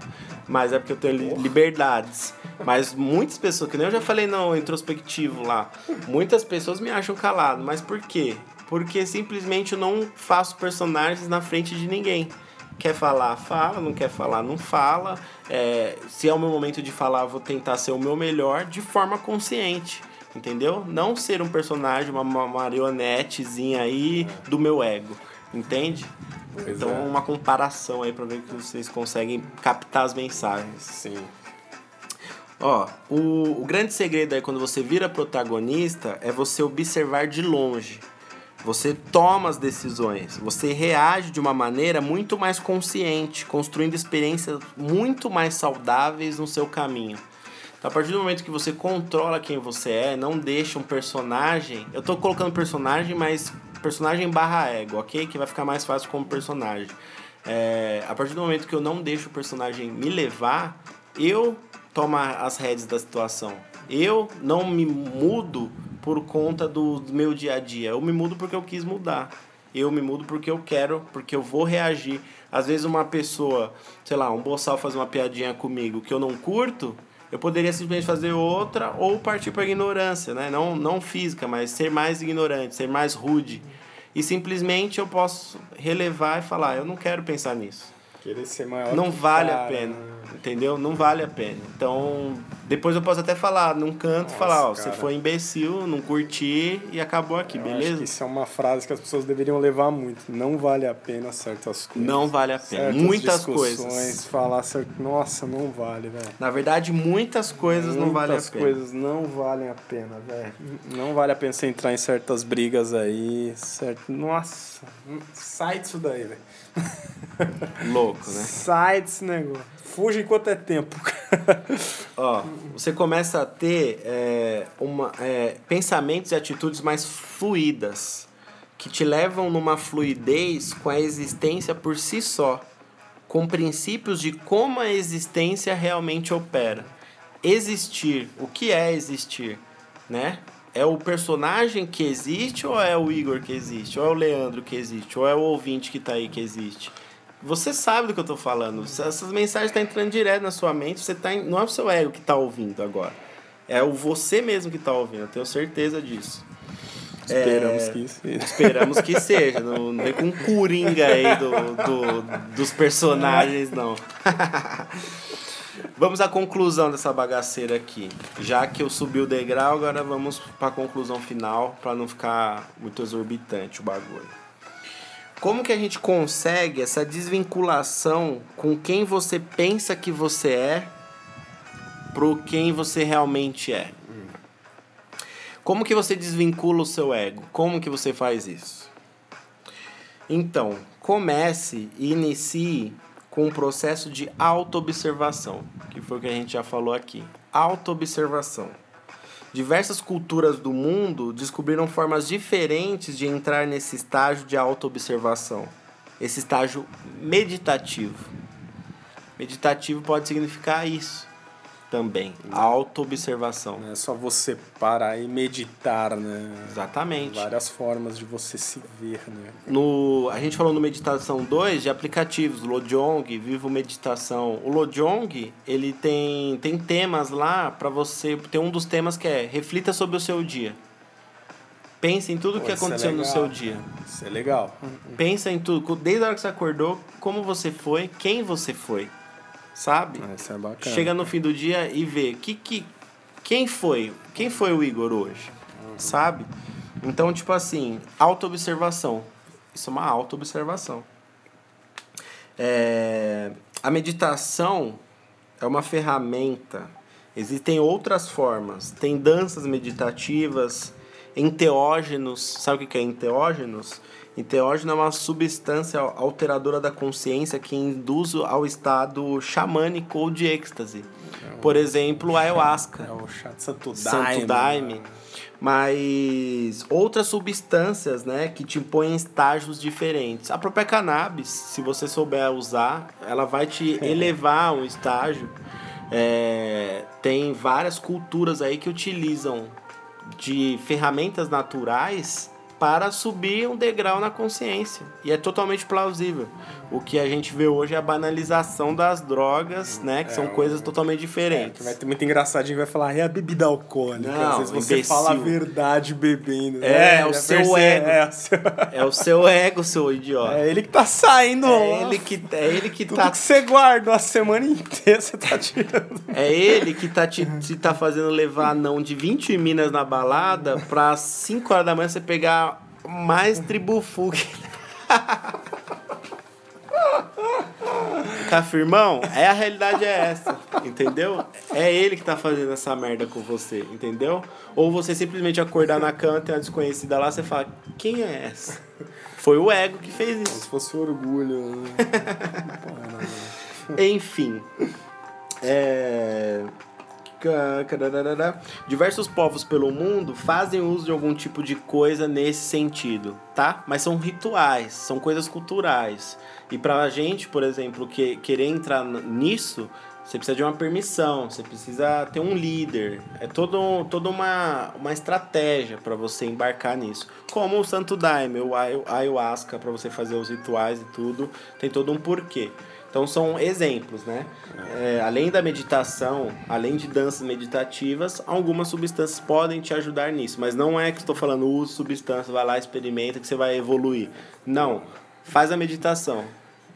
Mas é porque eu tenho li- liberdades. Mas muitas pessoas, que nem eu já falei no introspectivo lá, muitas pessoas me acham calado. Mas por quê? Porque simplesmente eu não faço personagens na frente de ninguém. Quer falar, fala. Não quer falar, não fala. É, se é o meu momento de falar, vou tentar ser o meu melhor de forma consciente. Entendeu? Não ser um personagem, uma ma- marionetezinha aí do meu ego. Entende? Pois então, é. uma comparação aí pra ver que vocês conseguem captar as mensagens. Sim. Ó, o, o grande segredo aí quando você vira protagonista é você observar de longe. Você toma as decisões, você reage de uma maneira muito mais consciente, construindo experiências muito mais saudáveis no seu caminho. Então, a partir do momento que você controla quem você é, não deixa um personagem. Eu tô colocando personagem, mas personagem barra ego, ok? Que vai ficar mais fácil como personagem. É, a partir do momento que eu não deixo o personagem me levar, eu tomo as rédeas da situação. Eu não me mudo por conta do, meu dia a dia. Eu me mudo porque eu quis mudar. Eu me mudo porque eu quero, porque eu vou reagir. Às vezes uma pessoa, sei lá, um boçal faz uma piadinha comigo que eu não curto, eu poderia simplesmente fazer outra ou partir para ignorância, né? Não, não física, mas ser mais ignorante, ser mais rude. E simplesmente eu posso relevar e falar, eu não quero pensar nisso. Querer ser maior Não vale a cara, pena, né? Entendeu? Não vale a pena. Então, depois eu posso até falar num canto, Nossa, falar, ó, você cara. foi imbecil, não curti e acabou aqui, Eu beleza? isso é uma frase que as pessoas deveriam levar muito. Não vale a pena certas coisas. Não vale a pena. Certas Muitas coisas. Falar certo. Nossa, não vale, velho. Na verdade, muitas coisas não valem a Muitas pena. coisas não valem a pena, velho. Não vale a pena você entrar em certas brigas aí, certo? Nossa, sai disso daí, velho. Louco, né? Sai desse negócio. Fuja enquanto é tempo. Ó, você começa a ter é, uma, é, pensamentos e atitudes mais fluídas, que te levam numa fluidez com a existência por si só, com princípios de como a existência realmente opera. Existir, o que é existir, né? É o personagem que existe ou é o Igor que existe? Ou é o Leandro que existe? Ou é o ouvinte que tá aí que existe? Você sabe do que eu tô falando. Essas mensagens estão entrando direto na sua mente. Você tá em- não é o seu ego que tá ouvindo agora. É o você mesmo que tá ouvindo. Eu tenho certeza disso. Esperamos É, que isso. Esperamos que seja. Não, não vem com um coringa aí do, do- dos personagens, não. vamos à conclusão dessa bagaceira aqui. Já que eu subi o degrau, agora vamos para a conclusão final, para não ficar muito exorbitante o bagulho. Como que a gente consegue essa desvinculação com quem você pensa que você é pro quem você realmente é? Como que você desvincula o seu ego? Como que você faz isso? Então, comece e inicie com um processo de autoobservação, que foi o que a gente já falou aqui. Autoobservação. Diversas culturas do mundo descobriram formas diferentes de entrar nesse estágio de autoobservação, esse estágio meditativo. Meditativo pode significar isso também, autoobservação. Não é só você parar e meditar, né? Exatamente. Várias formas de você se ver, né? No, a gente falou no Meditação 2 de aplicativos, Lojong, Vivo Meditação. O Lojong, ele tem, tem temas lá para você. Tem um dos temas que é reflita sobre o seu dia. Pense em tudo Pô, que é aconteceu no legal. seu dia. Isso é legal. Pensa em tudo, desde a hora que você acordou, como você foi, quem você foi. Sabe? Ah, Isso é bacana. Chega no fim do dia e vê que, que quem foi, quem foi o Igor hoje, sabe? Então, tipo assim, autoobservação. Isso é uma autoobservação. É, a meditação é uma ferramenta. Existem outras formas. Tem danças meditativas, enteógenos. Sabe o que é enteógenos? Enteógeno é uma substância alteradora da consciência que induz ao estado xamânico ou de êxtase. Por exemplo, a ayahuasca. É o chá de Santo Daime. Santo Daime. Mas outras substâncias, né, que te impõem estágios diferentes. A própria cannabis, se você souber usar, ela vai te elevar a um estágio. É, tem várias culturas aí que utilizam de ferramentas naturais para subir um degrau na consciência. E é totalmente plausível. O que a gente vê hoje é a banalização das drogas, né? Que são coisas totalmente É, diferentes. que vai ter muito engraçadinho, vai falar, é a bebida alcoólica. Não, Às vezes você imbecil. fala a verdade bebendo. É, né? o seu percebe- ego. É, o seu- É o seu ego, seu idiota. é ele que tá saindo. É ele que, é ele que Tudo tá. que você guardou a semana inteira, você tá tirando. É ele que tá te, te tá fazendo levar não de 20 minas na balada pra 5 horas da manhã você pegar mais tribufu que. Tá firmão? É a realidade é essa, entendeu? É ele que tá fazendo essa merda com você, entendeu? Ou você simplesmente acordar na cama, tem uma desconhecida lá, você fala, quem é essa? Foi o ego que fez isso. Se fosse orgulho. né? Enfim. É... Diversos povos pelo mundo fazem uso de algum tipo de coisa nesse sentido, tá? Mas são rituais, são coisas culturais. E pra gente, por exemplo, que, querer entrar nisso, você precisa de uma permissão, você precisa ter um líder. É todo, toda uma, uma estratégia para você embarcar nisso. Como o Santo Daime, o ayahuasca, para você fazer os rituais e tudo, tem todo um porquê. Então são exemplos, né? É, além da meditação, além de danças meditativas, algumas substâncias podem te ajudar nisso. Mas não é que estou falando use substância, vai lá, experimenta que você vai evoluir. Não. Faz a meditação.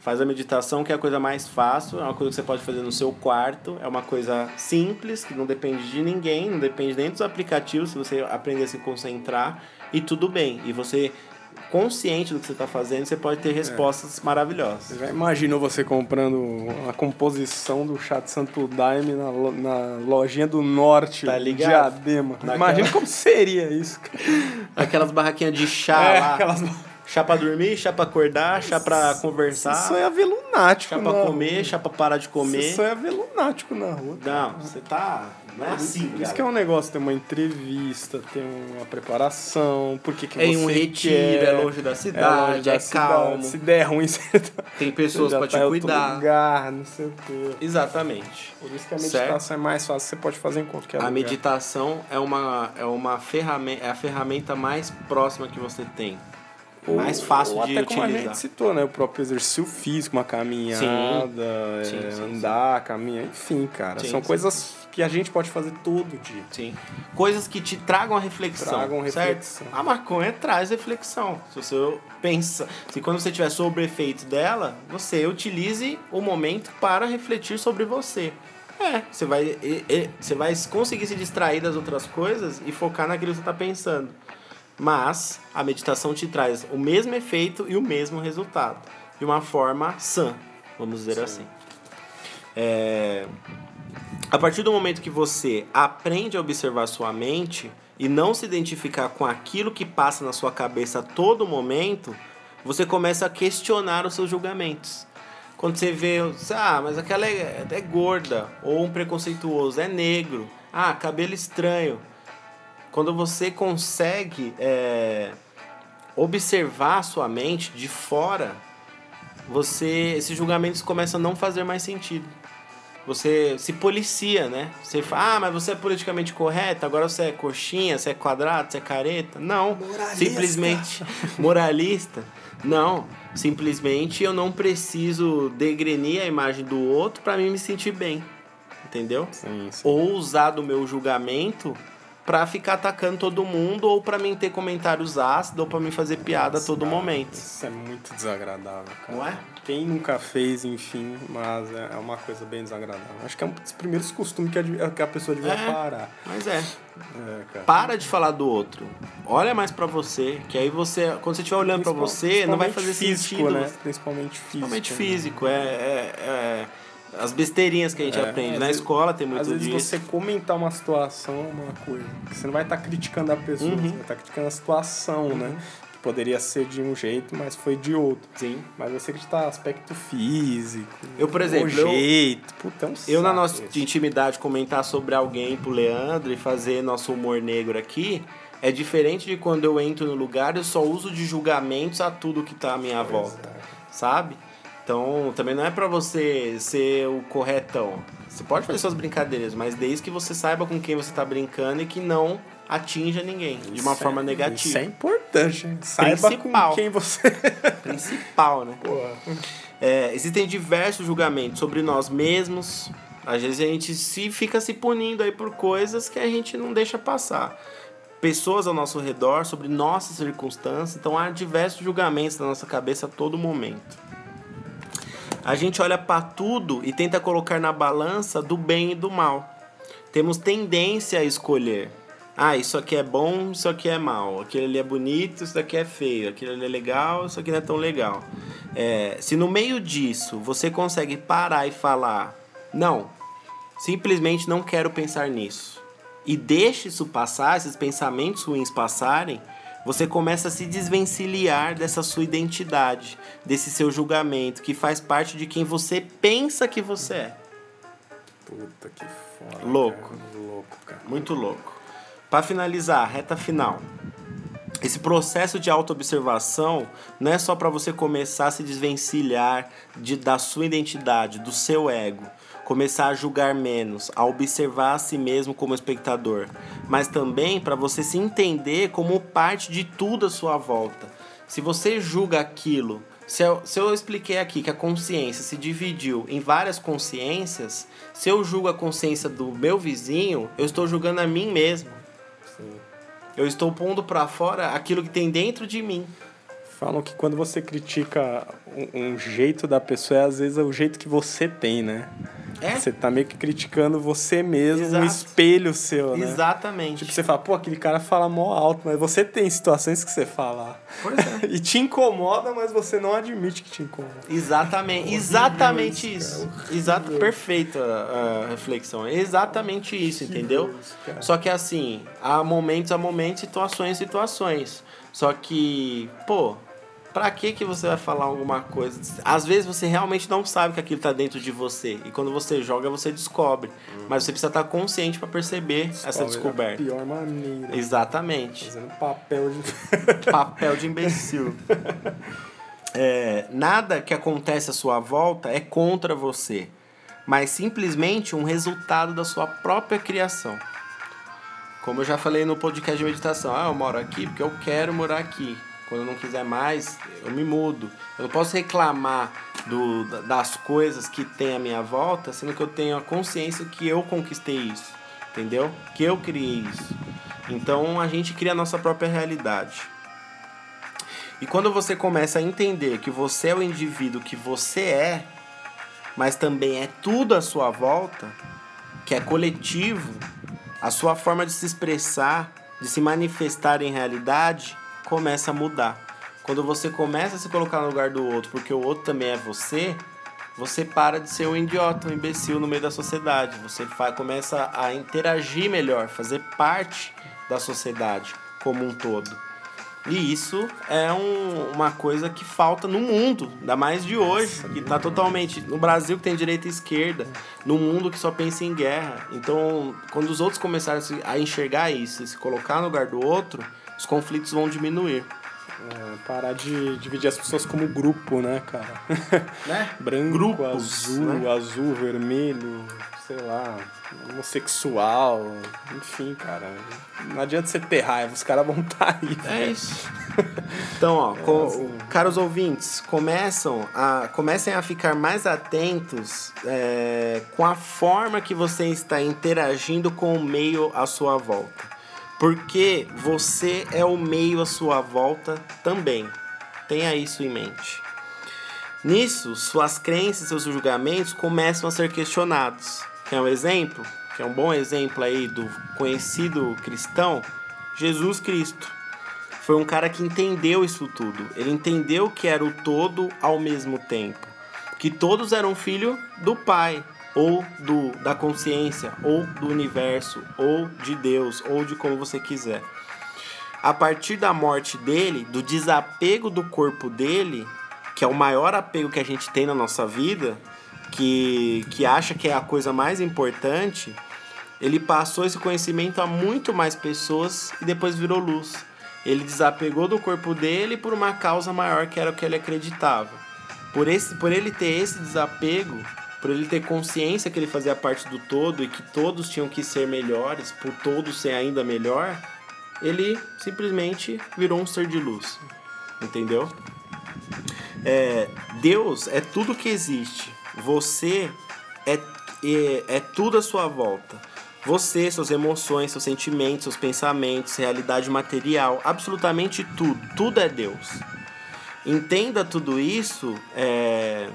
Faz a meditação, que é a coisa mais fácil, é uma coisa que você pode fazer no seu quarto, é uma coisa simples, que não depende de ninguém, não depende nem dos aplicativos, se você aprender a se concentrar, e tudo bem. E você, consciente do que você está fazendo, você pode ter respostas maravilhosas. Você já imaginou você comprando a composição do chá de Santo Daime na, lo- na lojinha do norte, Tá ligado? Diadema? Naquela- Imagina como seria isso. Aquelas barraquinhas de chá É, lá. aquelas... Chá pra dormir, chá pra acordar, chá pra conversar, Você sonha ver lunático chá pra comer, chá pra parar de Você comer. sonha ver lunático na rua. Não, você tá. Não é assim, Por isso que é um negócio, tem uma entrevista, tem uma preparação, por que que É em você um retiro, quer, é longe da é cidade, longe da é cidade, calmo. Se der ruim, você tá, Tem pessoas pra tá te cuidar. lugar, não sei o quê. Exatamente. Por isso que a Certo. meditação é mais fácil, você pode fazer em qualquer A lugar. meditação é uma, é uma ferramenta, é a ferramenta mais próxima que você tem. Ou- mais fácil ou de até como a utilizar. gente citou, né? O próprio exercício físico, uma caminhada, é, Sim, sim, sim. andar, caminhar, enfim, cara. Sim, São sim. coisas que a gente pode fazer todo dia. Sim. Coisas que te tragam a reflexão. Tragam certo? reflexão. A maconha traz reflexão. Se você pensa, se quando você tiver sob efeito dela, você utilize o momento para refletir sobre você. É, você vai, você vai conseguir se distrair das outras coisas e focar naquilo que você está pensando. Mas a meditação te traz o mesmo efeito e o mesmo resultado. De uma forma sã, vamos dizer assim. É, a partir do momento que você aprende a observar sua mente e não se identificar com aquilo que passa na sua cabeça a todo momento, você começa a questionar os seus julgamentos. Quando você vê, ah, mas aquela é, é gorda, ou um preconceituoso, é negro, ah, cabelo estranho. Quando você consegue é, observar a sua mente de fora, você esses julgamentos começam a não fazer mais sentido você se policia, né? Você fala, ah, mas você é politicamente correto, agora você é coxinha, você é quadrado, você é careta. Não. Moralista. Simplesmente. Moralista. Não. Simplesmente eu não preciso degrenir a imagem do outro para mim me sentir bem. Entendeu? Sim, sim. Ou usar do meu julgamento pra ficar atacando todo mundo, ou pra mim ter comentários ácidos, ou pra mim fazer piada a todo Cara, momento. Isso é muito desagradável, cara. Não é? Quem nunca fez, enfim, mas é é uma coisa bem desagradável. Acho que é um dos primeiros costumes que a, de- que a pessoa devia É. parar. Mas é. É. Para de falar do outro. Olha mais pra você, que aí você, quando você estiver olhando pra você, não vai fazer físico, sentido. né? Principalmente físico. Principalmente né? físico, é, é- é as besteirinhas que a gente É, aprende. às Na vezes- escola tem muito Às vezes disso. você comentar uma situação é uma coisa. Você não vai estar criticando a pessoa, Uhum. você vai estar criticando a situação, né? Que poderia ser de um jeito, mas foi de outro. Sim. Mas você criticar aspecto físico. Eu, por exemplo, o eu- jeito. Puta, é um Eu, na nossa isso. de intimidade, comentar sobre alguém pro Leandro e fazer nosso humor negro aqui é diferente de quando eu entro no lugar eu só uso de julgamentos a tudo que tá à minha volta, sabe? Então, também não é pra você ser o corretão. Você pode fazer suas brincadeiras, mas desde que você saiba com quem você tá brincando e que não atinja ninguém de uma Isso forma é- negativa. Isso é importante, hein? Saiba Principal. com quem você. principal, né? É, existem diversos julgamentos sobre nós mesmos. Às vezes a gente se fica se punindo aí por coisas que a gente não deixa passar. Pessoas ao nosso redor, sobre nossas circunstâncias. Então há diversos julgamentos na nossa cabeça a todo momento. A gente olha para tudo e tenta colocar na balança do bem e do mal. Temos tendência a escolher. Ah, isso aqui é bom, isso aqui é mal. Aquele ali é bonito, isso daqui é feio. Aquele ali é legal, isso aqui não é tão legal. É, se no meio disso você consegue parar e falar, não, simplesmente não quero pensar nisso. E deixe isso passar, esses pensamentos ruins passarem, você começa a se desvencilhar dessa sua identidade, desse seu julgamento, que faz parte de quem você pensa que você é. Puta que foda. Louco. cara. Louco, cara. Muito louco. Para finalizar, reta final. Esse processo de autoobservação não é só para você começar a se desvencilhar de, da sua identidade, do seu ego, começar a julgar menos, a observar a si mesmo como espectador, mas também para você se entender como parte de tudo à sua volta. Se você julga aquilo, se eu, se eu expliquei aqui que a consciência se dividiu em várias consciências, se eu julgo a consciência do meu vizinho, eu estou julgando a mim mesmo. Sim. Eu estou pondo para fora aquilo que tem dentro de mim. Falam que quando você critica um, um jeito da pessoa, é, às vezes é o jeito que você tem, né? É? Você tá meio que criticando você mesmo, um Exato. espelho seu, né? Exatamente. Tipo, você fala, pô, aquele cara fala mó alto, mas você tem situações que você fala. Pois é. e te incomoda, mas você não admite que te incomoda. Exatamente, exatamente isso, isso. Exato, perfeita a reflexão. Exatamente isso, entendeu? isso. Só que assim, há momentos, há momentos, situações, situações. Só que, pô, pra que que você vai falar alguma coisa? Às vezes você realmente não sabe que aquilo tá dentro de você. E quando você joga, você descobre. Mas você precisa estar consciente pra perceber essa Descobre descoberta. Da pior maneira. Exatamente. Fazendo papel de. Papel de imbecil. É, nada que acontece à sua volta é contra você, mas simplesmente um resultado da sua própria criação. Como eu já falei no podcast de meditação, ah, eu moro aqui porque eu quero morar aqui. Quando eu não quiser mais, eu me mudo. Eu não posso reclamar do, da- das coisas que tem à minha volta, sendo que eu tenho a consciência que eu conquistei isso, entendeu? Que eu criei isso. Então a gente cria a nossa própria realidade. E quando você começa a entender que você é o indivíduo que você é, mas também é tudo à sua volta, que é coletivo, a sua forma de se expressar, de se manifestar em realidade, começa a mudar. Quando você começa a se colocar no lugar do outro, porque o outro também é você, você para de ser um idiota, um imbecil no meio da sociedade. Você fa- começa a interagir melhor, fazer parte da sociedade como um todo. E isso é um- uma coisa que falta no mundo, ainda mais de hoje, que está totalmente. No Brasil que tem direita e esquerda, no mundo que só pensa em guerra. Então, quando os outros começarem a enxergar isso e se colocar no lugar do outro, os conflitos vão diminuir. É, parar de dividir as pessoas como grupo, né, cara? Né? Branco, Grupos, azul, né? azul, vermelho, sei lá, homossexual, enfim, cara. Não adianta você ter raiva, os caras vão estar aí. É velho. isso. Então, ó, co- caros ouvintes, começam a, comecem a ficar mais atentos é, com a forma que você está interagindo com o meio à sua volta. Porque você é o meio à sua volta também. Tenha isso em mente. Nisso, suas crenças e seus julgamentos começam a ser questionados. Quer um exemplo? Que é um bom exemplo aí do conhecido cristão? Jesus Cristo. Foi um cara que entendeu isso tudo. Ele entendeu que era o todo ao mesmo tempo. Que todos eram filho do Pai, ou do, da consciência, ou do universo, ou de Deus, ou de como você quiser. A partir da morte dele, do desapego do corpo dele, que é o maior apego que a gente tem na nossa vida, que, que acha que é a coisa mais importante, ele passou esse conhecimento a muito mais pessoas e depois virou luz. Ele desapegou do corpo dele por uma causa maior que era o que ele acreditava. Por, esse, por ele ter esse desapego, por ele ter consciência que ele fazia parte do todo e que todos tinham que ser melhores, por todos ser ainda melhor, ele simplesmente virou um ser de luz. Entendeu? É, Deus é tudo que existe. Você é, é, é tudo à sua volta. Você, suas emoções, seus sentimentos, seus pensamentos, realidade material, absolutamente tudo. Tudo é Deus. Entenda tudo isso é,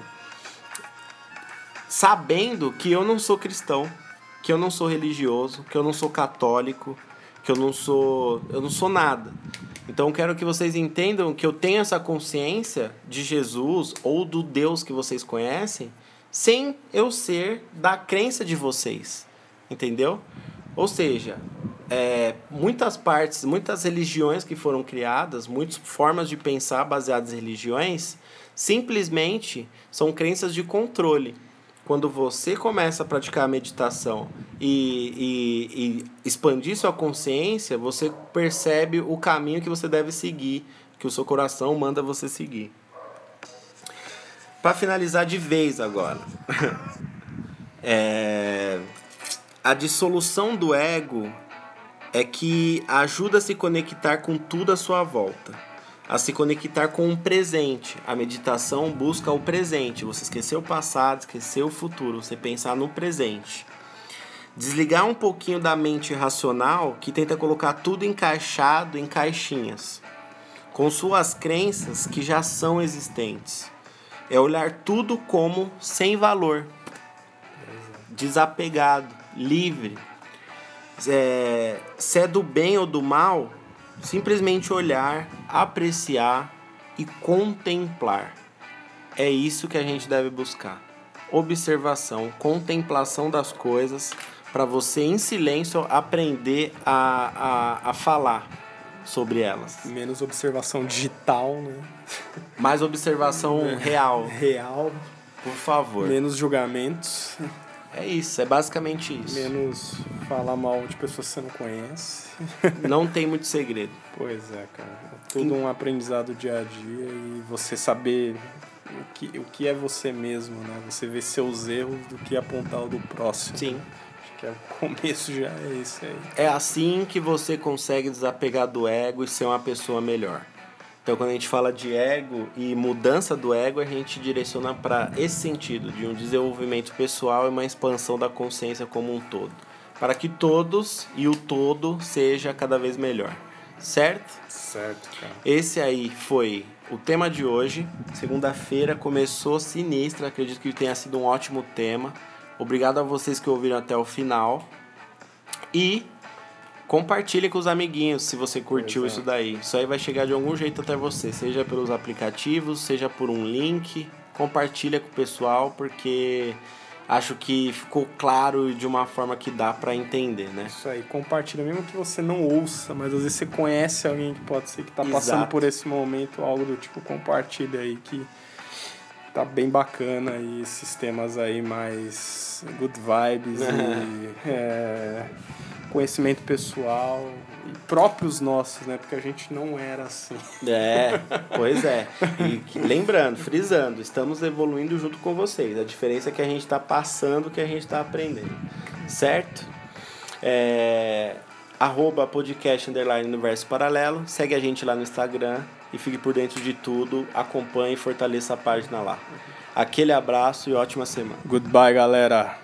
sabendo que eu não sou cristão, que eu não sou religioso, que eu não sou católico, que eu não sou, eu não sou nada. Então quero que vocês entendam que eu tenho essa consciência de Jesus ou do Deus que vocês conhecem, sem eu ser da crença de vocês, entendeu? Ou seja, é, muitas partes, muitas religiões que foram criadas, muitas formas de pensar baseadas em religiões, simplesmente são crenças de controle. Quando você começa a praticar a meditação e, e, e expandir sua consciência, você percebe o caminho que você deve seguir, que o seu coração manda você seguir. Para finalizar de vez agora, é, a dissolução do ego é que ajuda a se conectar com tudo à sua volta, a se conectar com o presente. A meditação busca o presente, você esquecer o passado, esquecer o futuro, você pensar no presente. Desligar um pouquinho da mente racional que tenta colocar tudo encaixado em caixinhas, com suas crenças que já são existentes é olhar tudo como sem valor, desapegado, livre. É, se é do bem ou do mal, simplesmente olhar, apreciar e contemplar. É isso que a gente deve buscar. Observação, contemplação das coisas, para você em silêncio aprender a, a, a falar sobre elas. Menos observação digital, né? Mais observação É. real, Real. por favor. Menos julgamentos. É isso, é basicamente isso. Menos falar mal de pessoas que você não conhece. Não tem muito segredo. Pois é, cara. É tudo um aprendizado dia a dia e você saber o que, o que é você mesmo, né? Você ver seus erros do que apontar o do próximo. Sim. Acho que é o começo já é isso aí. É assim que você consegue desapegar do ego e ser uma pessoa melhor. Então, quando a gente fala de ego e mudança do ego, a gente direciona para esse sentido, de um desenvolvimento pessoal e uma expansão da consciência como um todo. Para que todos e o todo seja cada vez melhor. Certo? Certo, cara. Esse aí foi o tema de hoje. Segunda-feira começou sinistra, acredito que tenha sido um ótimo tema. Obrigado a vocês que ouviram até o final. E compartilhe com os amiguinhos se você curtiu isso daí. Isso aí vai chegar de algum jeito até você, seja pelos aplicativos, seja por um link. Compartilha com o pessoal porque acho que ficou claro de uma forma que dá para entender, né? Isso aí, compartilha, mesmo que você não ouça, mas às vezes você conhece alguém que pode ser que tá passando Exato. por esse momento, algo do tipo, compartilha aí que tá bem bacana e esses temas aí mais good vibes e é, conhecimento pessoal e próprios nossos, né? Porque a gente não era assim. É, pois é. E lembrando, frisando, estamos evoluindo junto com vocês. A diferença é que a gente está passando o que a gente está aprendendo. Certo? É, arroba podcast underline universo paralelo. Segue a gente lá no Instagram e fique por dentro de tudo. Acompanhe e fortaleça a página lá. Aquele abraço e ótima semana. Goodbye, galera.